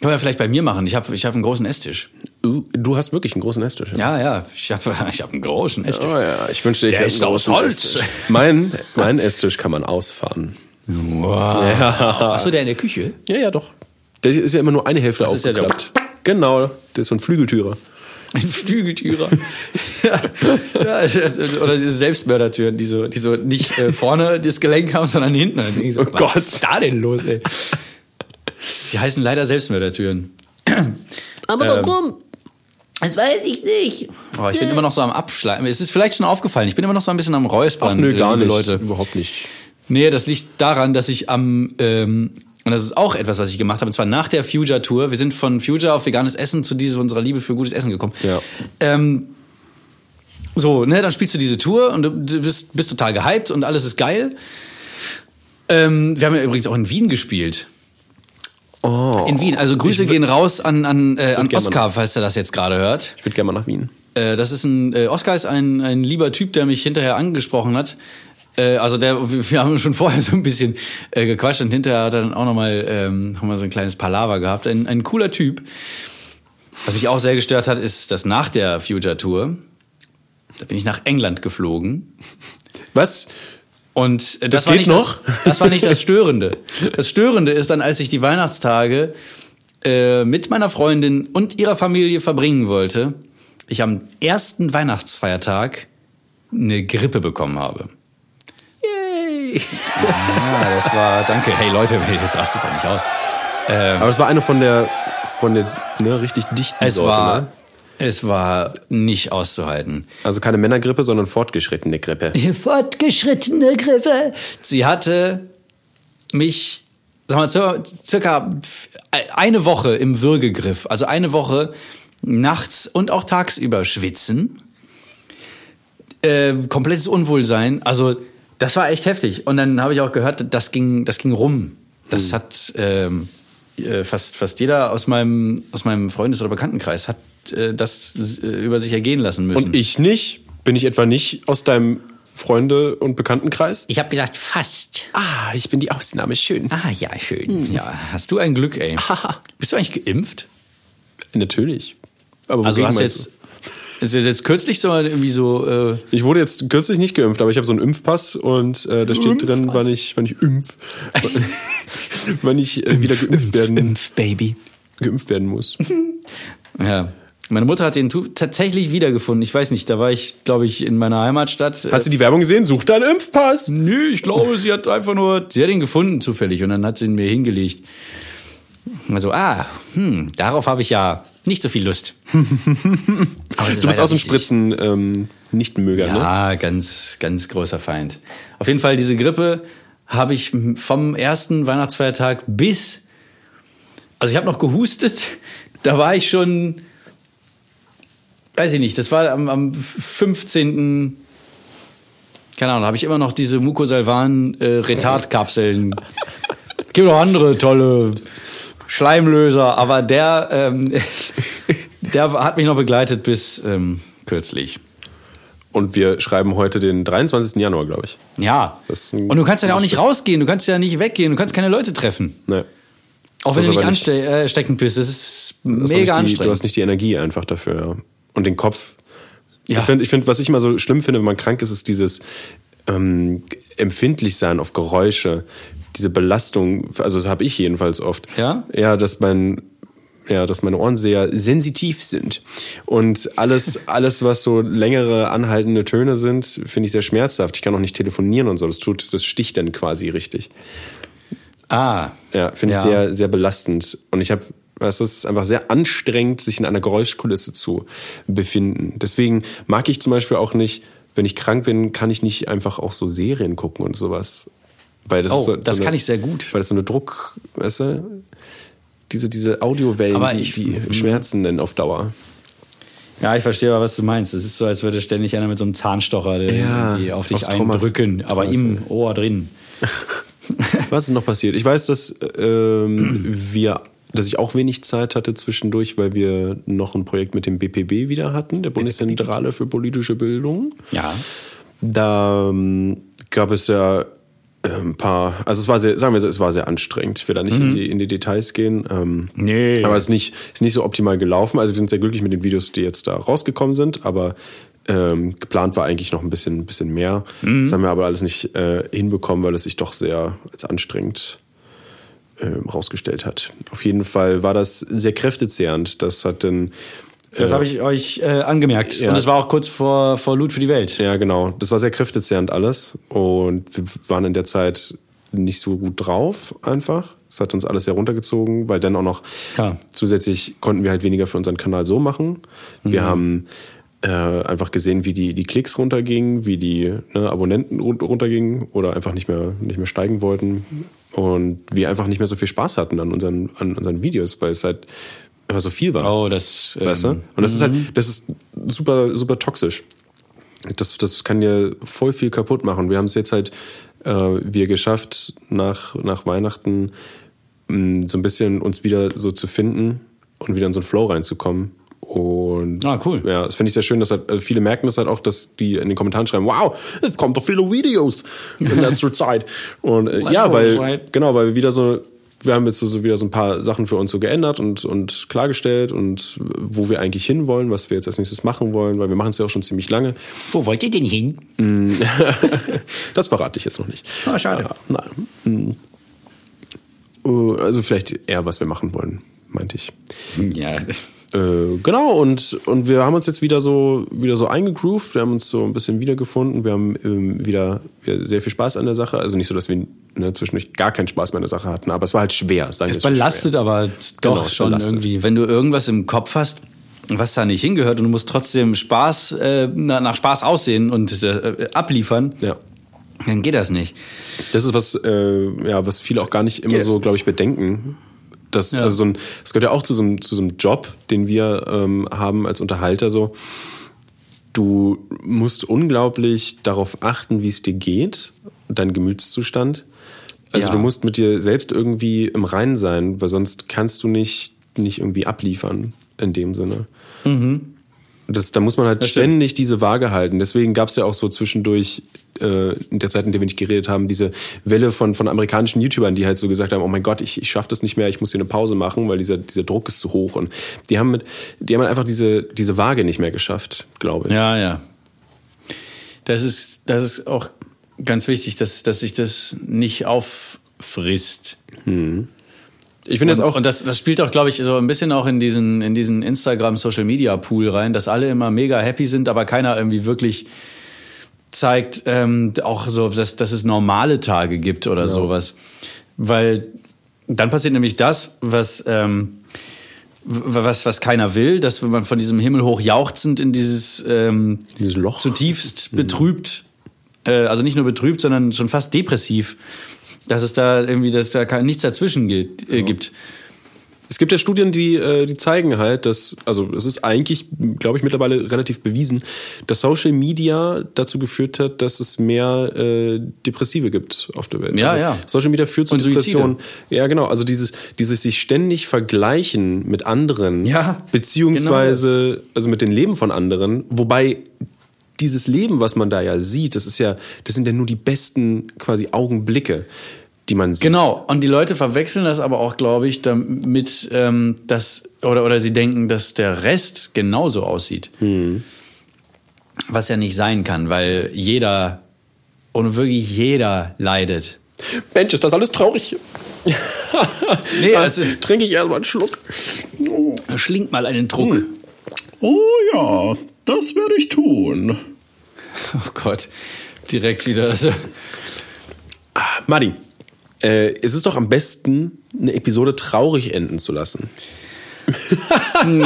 Können wir vielleicht bei mir machen. Ich habe ich hab einen großen Esstisch. Du, du hast wirklich einen großen Esstisch. Ja, ja, ich habe ich hab einen großen Esstisch. Oh ja, ich wünschte, ich Der hätte ist einen aus Holz. Esstisch. Mein, mein Esstisch kann man ausfahren. Wow. Achso, der in der Küche? Ja, ja, doch. Der ist ja immer nur eine Hälfte Das ist ja der- aufgeklappt. genau, das ist so ein Flügeltürer. Ein Flügeltürer. ja, ja, oder diese Selbstmördertüren, die so, die so nicht äh, vorne das Gelenk haben, sondern hinten. So, Oh Gott. Was ist da denn los, ey? Die heißen leider Selbstmördertüren. Aber warum? Das weiß ich nicht. Oh, ich bin immer noch so am Abschleimen. Es ist vielleicht schon aufgefallen, ich bin immer noch so ein bisschen am Räuspern. Nö, gar liebe nicht. Leute. Überhaupt nicht. Nee, das liegt daran, dass ich am, ähm, und das ist auch etwas, was ich gemacht habe, und zwar nach der Future-Tour. Wir sind von Future auf veganes Essen zu dieser unserer Liebe für gutes Essen gekommen. Ja. Ähm, so, ne, dann spielst du diese Tour und du bist, bist total gehypt und alles ist geil. Ähm, wir haben ja übrigens auch in Wien gespielt. Oh. In Wien. Also Grüße gehen raus an, an, äh, an Oskar, falls er das jetzt gerade hört. Ich würde gerne mal nach Wien. Äh, das ist ein, äh, Oskar ist ein, ein lieber Typ, der mich hinterher angesprochen hat. Äh, also der, wir haben schon vorher so ein bisschen äh, gequatscht und hinterher hat er dann auch nochmal, ähm, haben wir so ein kleines Palaver gehabt. Ein, ein cooler Typ. Was mich auch sehr gestört hat, ist, dass nach der Future Tour, da bin ich nach England geflogen. Was? Und äh, das, Das war geht nicht noch? Das, das war nicht das Störende. Das Störende ist dann, als ich die Weihnachtstage äh, mit meiner Freundin und ihrer Familie verbringen wollte, ich am ersten Weihnachtsfeiertag eine Grippe bekommen habe. Ja, das war, danke. Hey Leute, jetzt rastet doch nicht aus. Aber es war eine von der, von der ne, richtig dichten Es Sorte, war, ne? es war nicht auszuhalten. Also keine Männergrippe, sondern fortgeschrittene Grippe. Fortgeschrittene Griffe. Sie hatte mich, sag mal, cir- circa eine Woche im Würgegriff. Also eine Woche nachts und auch tagsüber schwitzen. Äh, komplettes Unwohlsein. Also, das war echt heftig. Und dann habe ich auch gehört, das ging, das ging rum. Das hat ähm, äh, fast, fast jeder aus meinem, aus meinem Freundes- oder Bekanntenkreis hat äh, das äh, über sich ergehen lassen müssen. Und ich nicht? Bin ich etwa nicht aus deinem Freunde- und Bekanntenkreis? Ich habe gesagt, fast. Ah, ich bin die Ausnahme. Schön. Ah, ja, schön. Ja, hast du ein Glück, ey. Bist du eigentlich geimpft? Natürlich. Aber Also hast du jetzt, ist das jetzt kürzlich so irgendwie so, äh? Ich wurde jetzt kürzlich nicht geimpft, aber ich habe so einen Impfpass und äh, da steht drin, wann ich, wann ich impf, wann ich äh, wieder geimpft werden, Baby. geimpft werden muss. Ja. Meine Mutter hat den tatsächlich wiedergefunden. Ich weiß nicht, da war ich, glaube ich, in meiner Heimatstadt. Hat sie die Werbung gesehen? Such deinen Impfpass. Nö, ich glaube, sie hat einfach nur, sie hat ihn gefunden zufällig und dann hat sie ihn mir hingelegt. Also, ah, hm, darauf habe ich ja nicht so viel Lust. Du bist aus dem. Spritzen ähm, nicht Möger, ne? Ja, ganz, ganz großer Feind. Auf jeden Fall, diese Grippe habe ich vom ersten Weihnachtsfeiertag bis. Also, ich habe noch gehustet. Da war ich schon. Weiß ich nicht, das war am, am 15. Keine Ahnung, da habe ich immer noch diese Mucosalvan-Retardkapseln. Gibt auch andere tolle Schleimlöser, aber der, ähm, der hat mich noch begleitet bis ähm, kürzlich. Und wir schreiben heute den 23. Januar, glaube ich. Ja. Und du kannst ja auch nicht rausgehen, du kannst ja nicht weggehen, du kannst keine Leute treffen. Nee. Auch wenn Das du nicht aber nicht- anste äh, bist. Das ist mega die, anstrengend. Du hast nicht die Energie einfach dafür. Ja. Und den Kopf. Ja. Ich finde, ich find, was ich immer so schlimm finde, wenn man krank ist, ist dieses ähm, empfindlich sein auf Geräusche, diese Belastung. Also das habe ich jedenfalls oft. Ja? Ja, dass mein ja, dass meine Ohren sehr sensitiv sind. Und alles, alles, was so längere, anhaltende Töne sind, finde ich sehr schmerzhaft. Ich kann auch nicht telefonieren und so. Das tut, das sticht dann quasi richtig. ah. Ja, finde ich Ja. sehr, sehr belastend. Und ich habe, weißt du, es ist einfach sehr anstrengend, sich in einer Geräuschkulisse zu befinden. Deswegen mag ich zum Beispiel auch nicht, wenn ich krank bin, kann ich nicht einfach auch so Serien gucken und sowas. Weil das Oh, so, das so eine, kann ich sehr gut. Weil das so eine Druck, weißt du, diese, diese Audiowellen, die, ich- die schmerzen dann auf Dauer. Ja, ich verstehe aber, was du meinst. Es ist so, als würde ständig einer mit so einem Zahnstocher Ja, auf dich aufs Trauma- eindrücken, aber im Ohr drin. Was ist noch passiert? Ich weiß, dass ähm, wir, dass ich auch wenig Zeit hatte zwischendurch, weil wir noch ein Projekt mit dem BPB wieder hatten, der Bundeszentrale für politische Bildung. Ja. Da ähm, gab es ja ein paar, also es war sehr, sagen wir so, es war sehr anstrengend. Ich will da nicht in, die, in die Details gehen. Ähm, Nee. Aber es ist nicht, ist nicht so optimal gelaufen. Also wir sind sehr glücklich mit den Videos, die jetzt da rausgekommen sind, aber ähm, geplant war eigentlich noch ein bisschen, bisschen mehr. Das haben wir aber alles nicht äh, hinbekommen, weil es sich doch sehr als anstrengend ähm, rausgestellt hat. Auf jeden Fall war das sehr kräftezehrend. Das hat dann Das habe ich euch äh, angemerkt. Ja. Und das war auch kurz vor, vor Loot für die Welt. Ja, genau. Das war sehr kräftezehrend alles. Und wir waren in der Zeit nicht so gut drauf, einfach. Es hat uns alles sehr runtergezogen, weil dann auch noch Ja. zusätzlich konnten wir halt weniger für unseren Kanal so machen. Wir Mhm. haben äh, einfach gesehen, wie die, die Klicks runtergingen, wie die ne, Abonnenten run- runtergingen oder einfach nicht mehr, nicht mehr steigen wollten. Und wir einfach nicht mehr so viel Spaß hatten an unseren, an unseren Videos, weil es halt einfach so viel war. Oh, das. Ähm, Weißt du? Und das ist halt, das ist super, super toxisch. Das, das kann dir voll viel kaputt machen. Wir haben es jetzt halt äh, wir geschafft, nach, nach Weihnachten mh, so ein bisschen uns wieder so zu finden und wieder in so einen Flow reinzukommen. Und Ah, cool. Ja, das finde ich sehr schön, dass halt, also viele merken das halt auch, dass die in den Kommentaren schreiben, wow, es kommt doch viele Videos in letzter Zeit. Und äh, ja, weil, genau, weil wir wieder so, wir haben jetzt so, so wieder so ein paar Sachen für uns so geändert und, und klargestellt und wo wir eigentlich hinwollen, was wir jetzt als nächstes machen wollen, weil wir machen es ja auch schon ziemlich lange. Wo wollt ihr denn hin? Das verrate ich jetzt noch nicht. Ah, schade. Ja, nein. Hm. Äh, Also vielleicht eher, was wir machen wollen, meinte ich. Ja. Äh, genau, und, und wir haben uns jetzt wieder so, wieder so eingegroovt, wir haben uns so ein bisschen wiedergefunden, wir haben ähm, wieder ja, sehr viel Spaß an der Sache. Also nicht so, dass wir ne, zwischendurch gar keinen Spaß mehr an der Sache hatten, aber es war halt schwer. Sagen Es belastet schwer. aber doch Genau, schon belastet. irgendwie. Wenn du irgendwas im Kopf hast, was da nicht hingehört und du musst trotzdem Spaß, äh, na- nach Spaß aussehen und äh, abliefern, Ja. dann geht das nicht. Das ist was, äh, ja, was viele auch gar nicht immer so, glaube ich, bedenken. Das, also so ein, das gehört ja auch zu so einem, zu so einem Job, den wir ähm, haben als Unterhalter so. Du musst unglaublich darauf achten, wie es dir geht, dein Gemütszustand. Also Ja. du musst mit dir selbst irgendwie im Reinen sein, weil sonst kannst du nicht, nicht irgendwie abliefern in dem Sinne. Das, da muss man halt stimmt. ständig diese Waage halten. Deswegen gab es ja auch so zwischendurch, äh, in der Zeit, in der wir nicht geredet haben, diese Welle von, von amerikanischen YouTubern, die halt so gesagt haben, oh mein Gott, ich, ich schaffe das nicht mehr, ich muss hier eine Pause machen, weil dieser, dieser Druck ist zu hoch. Und die haben mit, die haben einfach diese, diese Waage nicht mehr geschafft, glaube ich. Ja, ja. Das ist, das ist auch ganz wichtig, dass, dass sich das nicht auffrisst. Ich finde das auch. Und das, das spielt auch, glaube ich, so ein bisschen auch in diesen, in diesen Instagram-Social-Media-Pool rein, dass alle immer mega happy sind, aber keiner irgendwie wirklich zeigt, ähm, auch so, dass, dass es normale Tage gibt oder sowas. Weil dann passiert nämlich das, was, ähm, was, was keiner will, dass wenn man von diesem Himmel hoch jauchzend in dieses, ähm, Dieses Loch. zutiefst betrübt, äh, also nicht nur betrübt, sondern schon fast depressiv, dass es da irgendwie, dass da nichts dazwischen geht, äh, gibt. Es gibt ja Studien, die, äh, die zeigen halt, dass, also es ist eigentlich, glaube ich, mittlerweile relativ bewiesen, dass Social Media dazu geführt hat, dass es mehr äh, Depressive gibt auf der Welt. Ja, also, ja. Social Media führt zu Und Suizide. Depressionen. Ja, genau. Also dieses, dieses sich ständig vergleichen mit anderen, Ja, beziehungsweise also mit den Leben von anderen, wobei dieses Leben, was man da ja sieht, das ist ja, das sind ja nur die besten quasi Augenblicke, die man sieht. Genau, und die Leute verwechseln das aber auch, glaube ich, damit, ähm, dass, oder, oder sie denken, dass der Rest genauso aussieht. Was ja nicht sein kann, weil jeder, und wirklich jeder leidet. Mensch, ist das alles traurig. Nee, also- trinke ich erstmal einen Schluck. Schlingt mal einen Druck. Oh ja, das werde ich tun. Oh Gott, direkt wieder. So. Madi, äh, es ist doch am besten, eine Episode traurig enden zu lassen.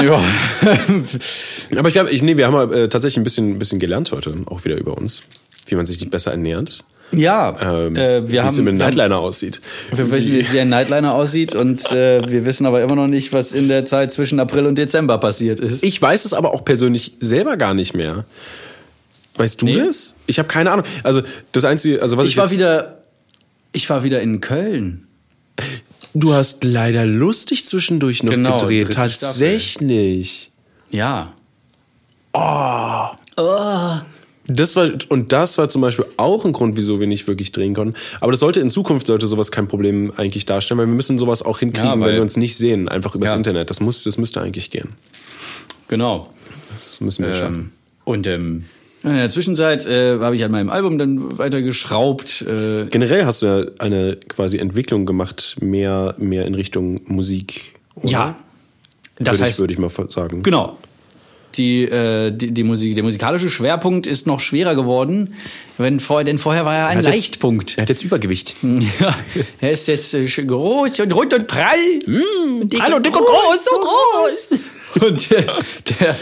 ja. Aber ich glaube, ich, nee, wir haben äh, tatsächlich ein bisschen, ein bisschen gelernt heute, auch wieder über uns, wie man sich nicht besser ernährt. ja, Ähm, äh, wie wir es haben, mit dem Nightliner aussieht. Wir wissen, wie wie ein Nightliner aussieht und äh, wir wissen aber immer noch nicht, was in der Zeit zwischen April und Dezember passiert ist. Ich weiß es aber auch persönlich selber gar nicht mehr. Weißt du Nee. das? Ich habe keine Ahnung. Also das einzige, also was ich, Ich war wieder, ich war wieder in Köln. du hast leider lustig zwischendurch noch Genau, gedreht. Tatsächlich. Ja. Das war, und das war zum Beispiel auch ein Grund, wieso wir nicht wirklich drehen konnten. Aber das sollte in Zukunft sollte sowas kein Problem eigentlich darstellen, weil wir müssen sowas auch hinkriegen, Ja, weil- wenn wir uns nicht sehen, einfach übers Ja. Internet. Das muss, das müsste eigentlich gehen. Genau. Das müssen wir schaffen. Ähm, und ähm, in der Zwischenzeit äh, habe ich an meinem Album dann weiter geschraubt. Äh, Generell hast du ja eine quasi Entwicklung gemacht, mehr, mehr in Richtung Musik. Oder? ja. Das würde heißt, ich, würde ich mal sagen. genau. Die, äh, die, die Musik, der musikalische Schwerpunkt ist noch schwerer geworden, wenn vor, denn vorher war er ein Er hat jetzt- Leichtpunkt. Er hat jetzt Übergewicht. Ja, er ist jetzt äh, groß und rund und prall. Und dick Hallo, dick und groß, so groß. Und der, der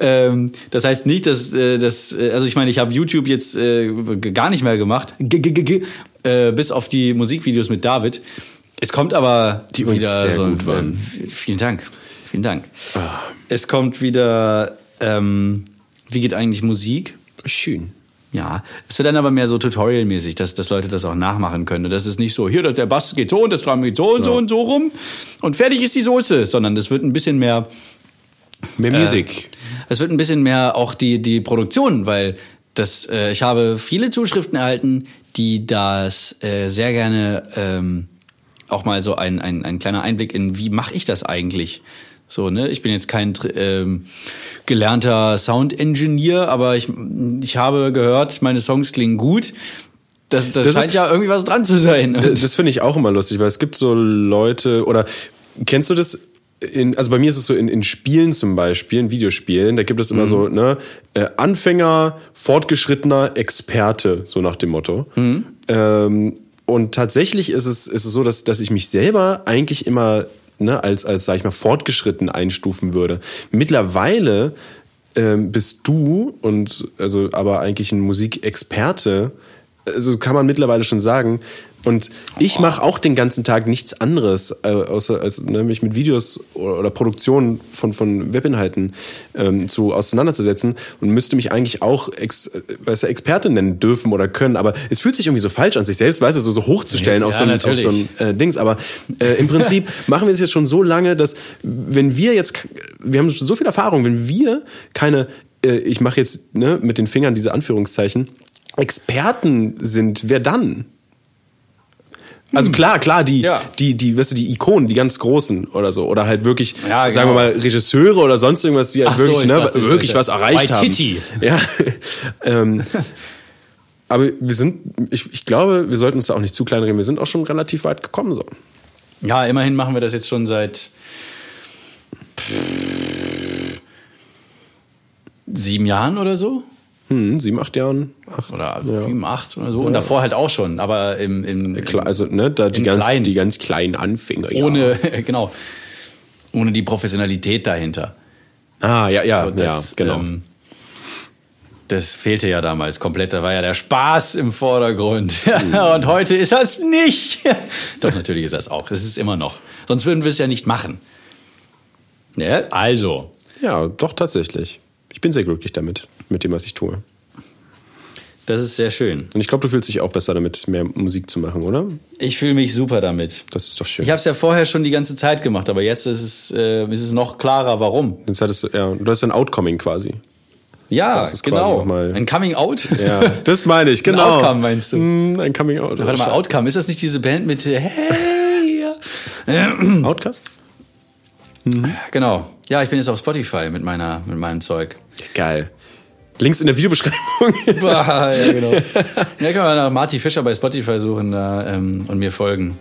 ähm, das heißt nicht, dass, äh, dass äh, also ich meine, ich habe YouTube jetzt äh, gar nicht mehr gemacht, g -g -g äh, bis auf die Musikvideos mit David. Es kommt aber Die wieder so gut waren. Äh, vielen Dank, vielen Dank. Es kommt wieder, ähm, wie geht eigentlich Musik? Schön. Ja, es wird dann aber mehr so tutorialmäßig, dass, dass Leute das auch nachmachen können. Und Das ist nicht so, hier, der Bass geht so und das Drum geht so und so und so rum und fertig ist die Soße, sondern das wird ein bisschen mehr Mehr Musik. Es wird ein bisschen mehr auch die, die Produktion, weil das, äh, ich habe viele Zuschriften erhalten, die das äh, sehr gerne ähm, auch mal so ein, ein, ein kleiner Einblick in, wie mache ich das eigentlich? So, ne? Ich bin jetzt kein ähm, gelernter Sound-Engineer, aber ich, ich habe gehört, meine Songs klingen gut. Das, das, Das scheint ist- ja irgendwie was dran zu sein. D- Das finde ich auch immer lustig, weil es gibt so Leute, oder kennst du das? In, also bei mir ist es so in, in Spielen zum Beispiel, in Videospielen, da gibt es immer so, ne, äh, Anfänger, fortgeschrittener Experte, so nach dem Motto. Ähm, und tatsächlich ist es, ist es so, dass, dass ich mich selber eigentlich immer ne, als, als, sag ich mal, fortgeschritten einstufen würde. Mittlerweile ähm, bist du und also aber eigentlich ein Musikexperte, also kann man mittlerweile schon sagen. Und ich mache auch den ganzen Tag nichts anderes, äh, außer als ne, mich mit Videos oder, oder Produktionen von, von Webinhalten ähm, zu auseinanderzusetzen und müsste mich eigentlich auch Ex, äh, weißt du, Experte nennen dürfen oder können. Aber es fühlt sich irgendwie so falsch an, sich selbst, weißt du, so, so hochzustellen Ja, auf so ein, auf so ein äh, Dings. Aber äh, im Prinzip machen wir es jetzt schon so lange, dass wenn wir jetzt, wir haben schon so viel Erfahrung, wenn wir keine, äh, ich mache jetzt ne, mit den Fingern diese Anführungszeichen, Experten sind, wer dann? Also klar, klar, die, Ja. die, die, weißt du, die Ikonen, die ganz großen oder so, oder halt wirklich, Ja, sagen wir genau. mal, Regisseure oder sonst irgendwas, die halt Ach so, wirklich, ich ne, dachte, wirklich ich was erreicht haben. Waititi. Ja. ähm, aber wir sind, ich, ich glaube, wir sollten uns da auch nicht zu klein reden. Wir sind auch schon relativ weit gekommen so. Ja, immerhin machen wir das jetzt schon seit sieben Jahren oder so. Hm, sieben, acht Jahren. Acht, Oder ja. sieben, acht oder so. Und davor halt auch schon. Aber im, im, Klar, also, ne, da die ganz, klein. die ganz kleinen Anfänger. Ja. ohne, genau, ohne die Professionalität dahinter. Ah, ja, ja, So, das, ja, genau. ähm, das fehlte ja damals komplett. Da war ja der Spaß im Vordergrund. Mhm. Und heute ist das nicht. Doch, natürlich ist das auch. Es ist immer noch. Sonst würden wir es ja nicht machen. Ja, also, ja, doch, tatsächlich. Ich bin sehr glücklich damit, mit dem, was ich tue. das ist sehr schön. Und ich glaube, du fühlst dich auch besser damit, mehr Musik zu machen, oder? Ich fühle mich super damit. Das ist doch schön. Ich habe es ja vorher schon die ganze Zeit gemacht, aber jetzt ist es, äh, ist es noch klarer, warum. Jetzt hattest du, ja, du hast ein Outcoming quasi. Ja, Das ist genau. Ein Coming Out. Ja, das meine ich, genau. Outcome meinst du? Mm, Ein Coming Out. Warte mal, Scheiße. Outcome, ist das nicht diese Band mit äh, Hey? ja? Outcast? Genau. Ja, ich bin jetzt auf Spotify mit meiner mit meinem Zeug. Geil. Links in der Videobeschreibung. Bah, ja, genau. Ja, kann man nach Marty Fischer bei Spotify suchen da, ähm, und mir folgen.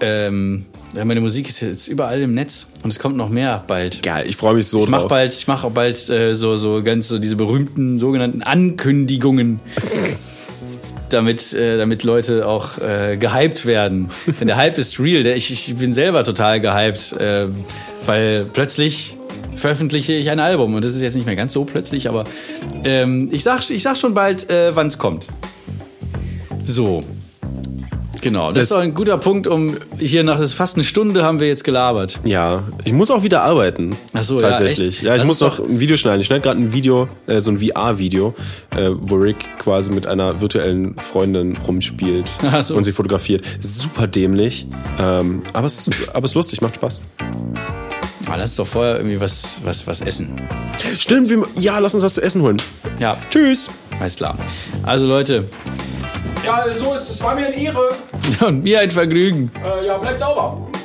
Ähm, ja, meine Musik ist jetzt überall im Netz und es kommt noch mehr bald. Geil, ich freue mich so Ich mache drauf. bald, ich mache auch bald äh, so so ganz so diese berühmten sogenannten Ankündigungen, damit äh, damit Leute auch äh, gehypt werden. Denn der Hype ist real. Ich, ich bin selber total gehypt, äh, weil plötzlich veröffentliche ich ein Album und das ist jetzt nicht mehr ganz so plötzlich, aber ähm, ich sag ich sag schon bald, äh, wann es kommt. So. Genau, das, Das- ist doch ein guter Punkt, um hier nach fast eine Stunde haben wir jetzt gelabert. Ja, ich muss auch wieder arbeiten. Ach so, ja, Tatsächlich. echt? Ja, ich Das muss noch ein Video schneiden. Ich schneide gerade ein Video, äh, so ein VR-Video, äh, wo Rick quasi mit einer virtuellen Freundin rumspielt so. und sie fotografiert. Super dämlich. Ähm, aber, es, aber es ist lustig, macht Spaß. Ah, lass uns doch vorher irgendwie was, was, was essen. Stimmt, wir, ja, lass uns was zu essen holen. Ja, Tschüss. alles klar. Also Leute, Ja, so ist es. War mir eine Ehre. und mir ein Vergnügen. Äh, ja, bleibt sauber.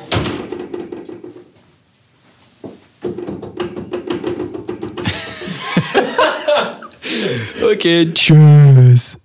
Okay, tschüss.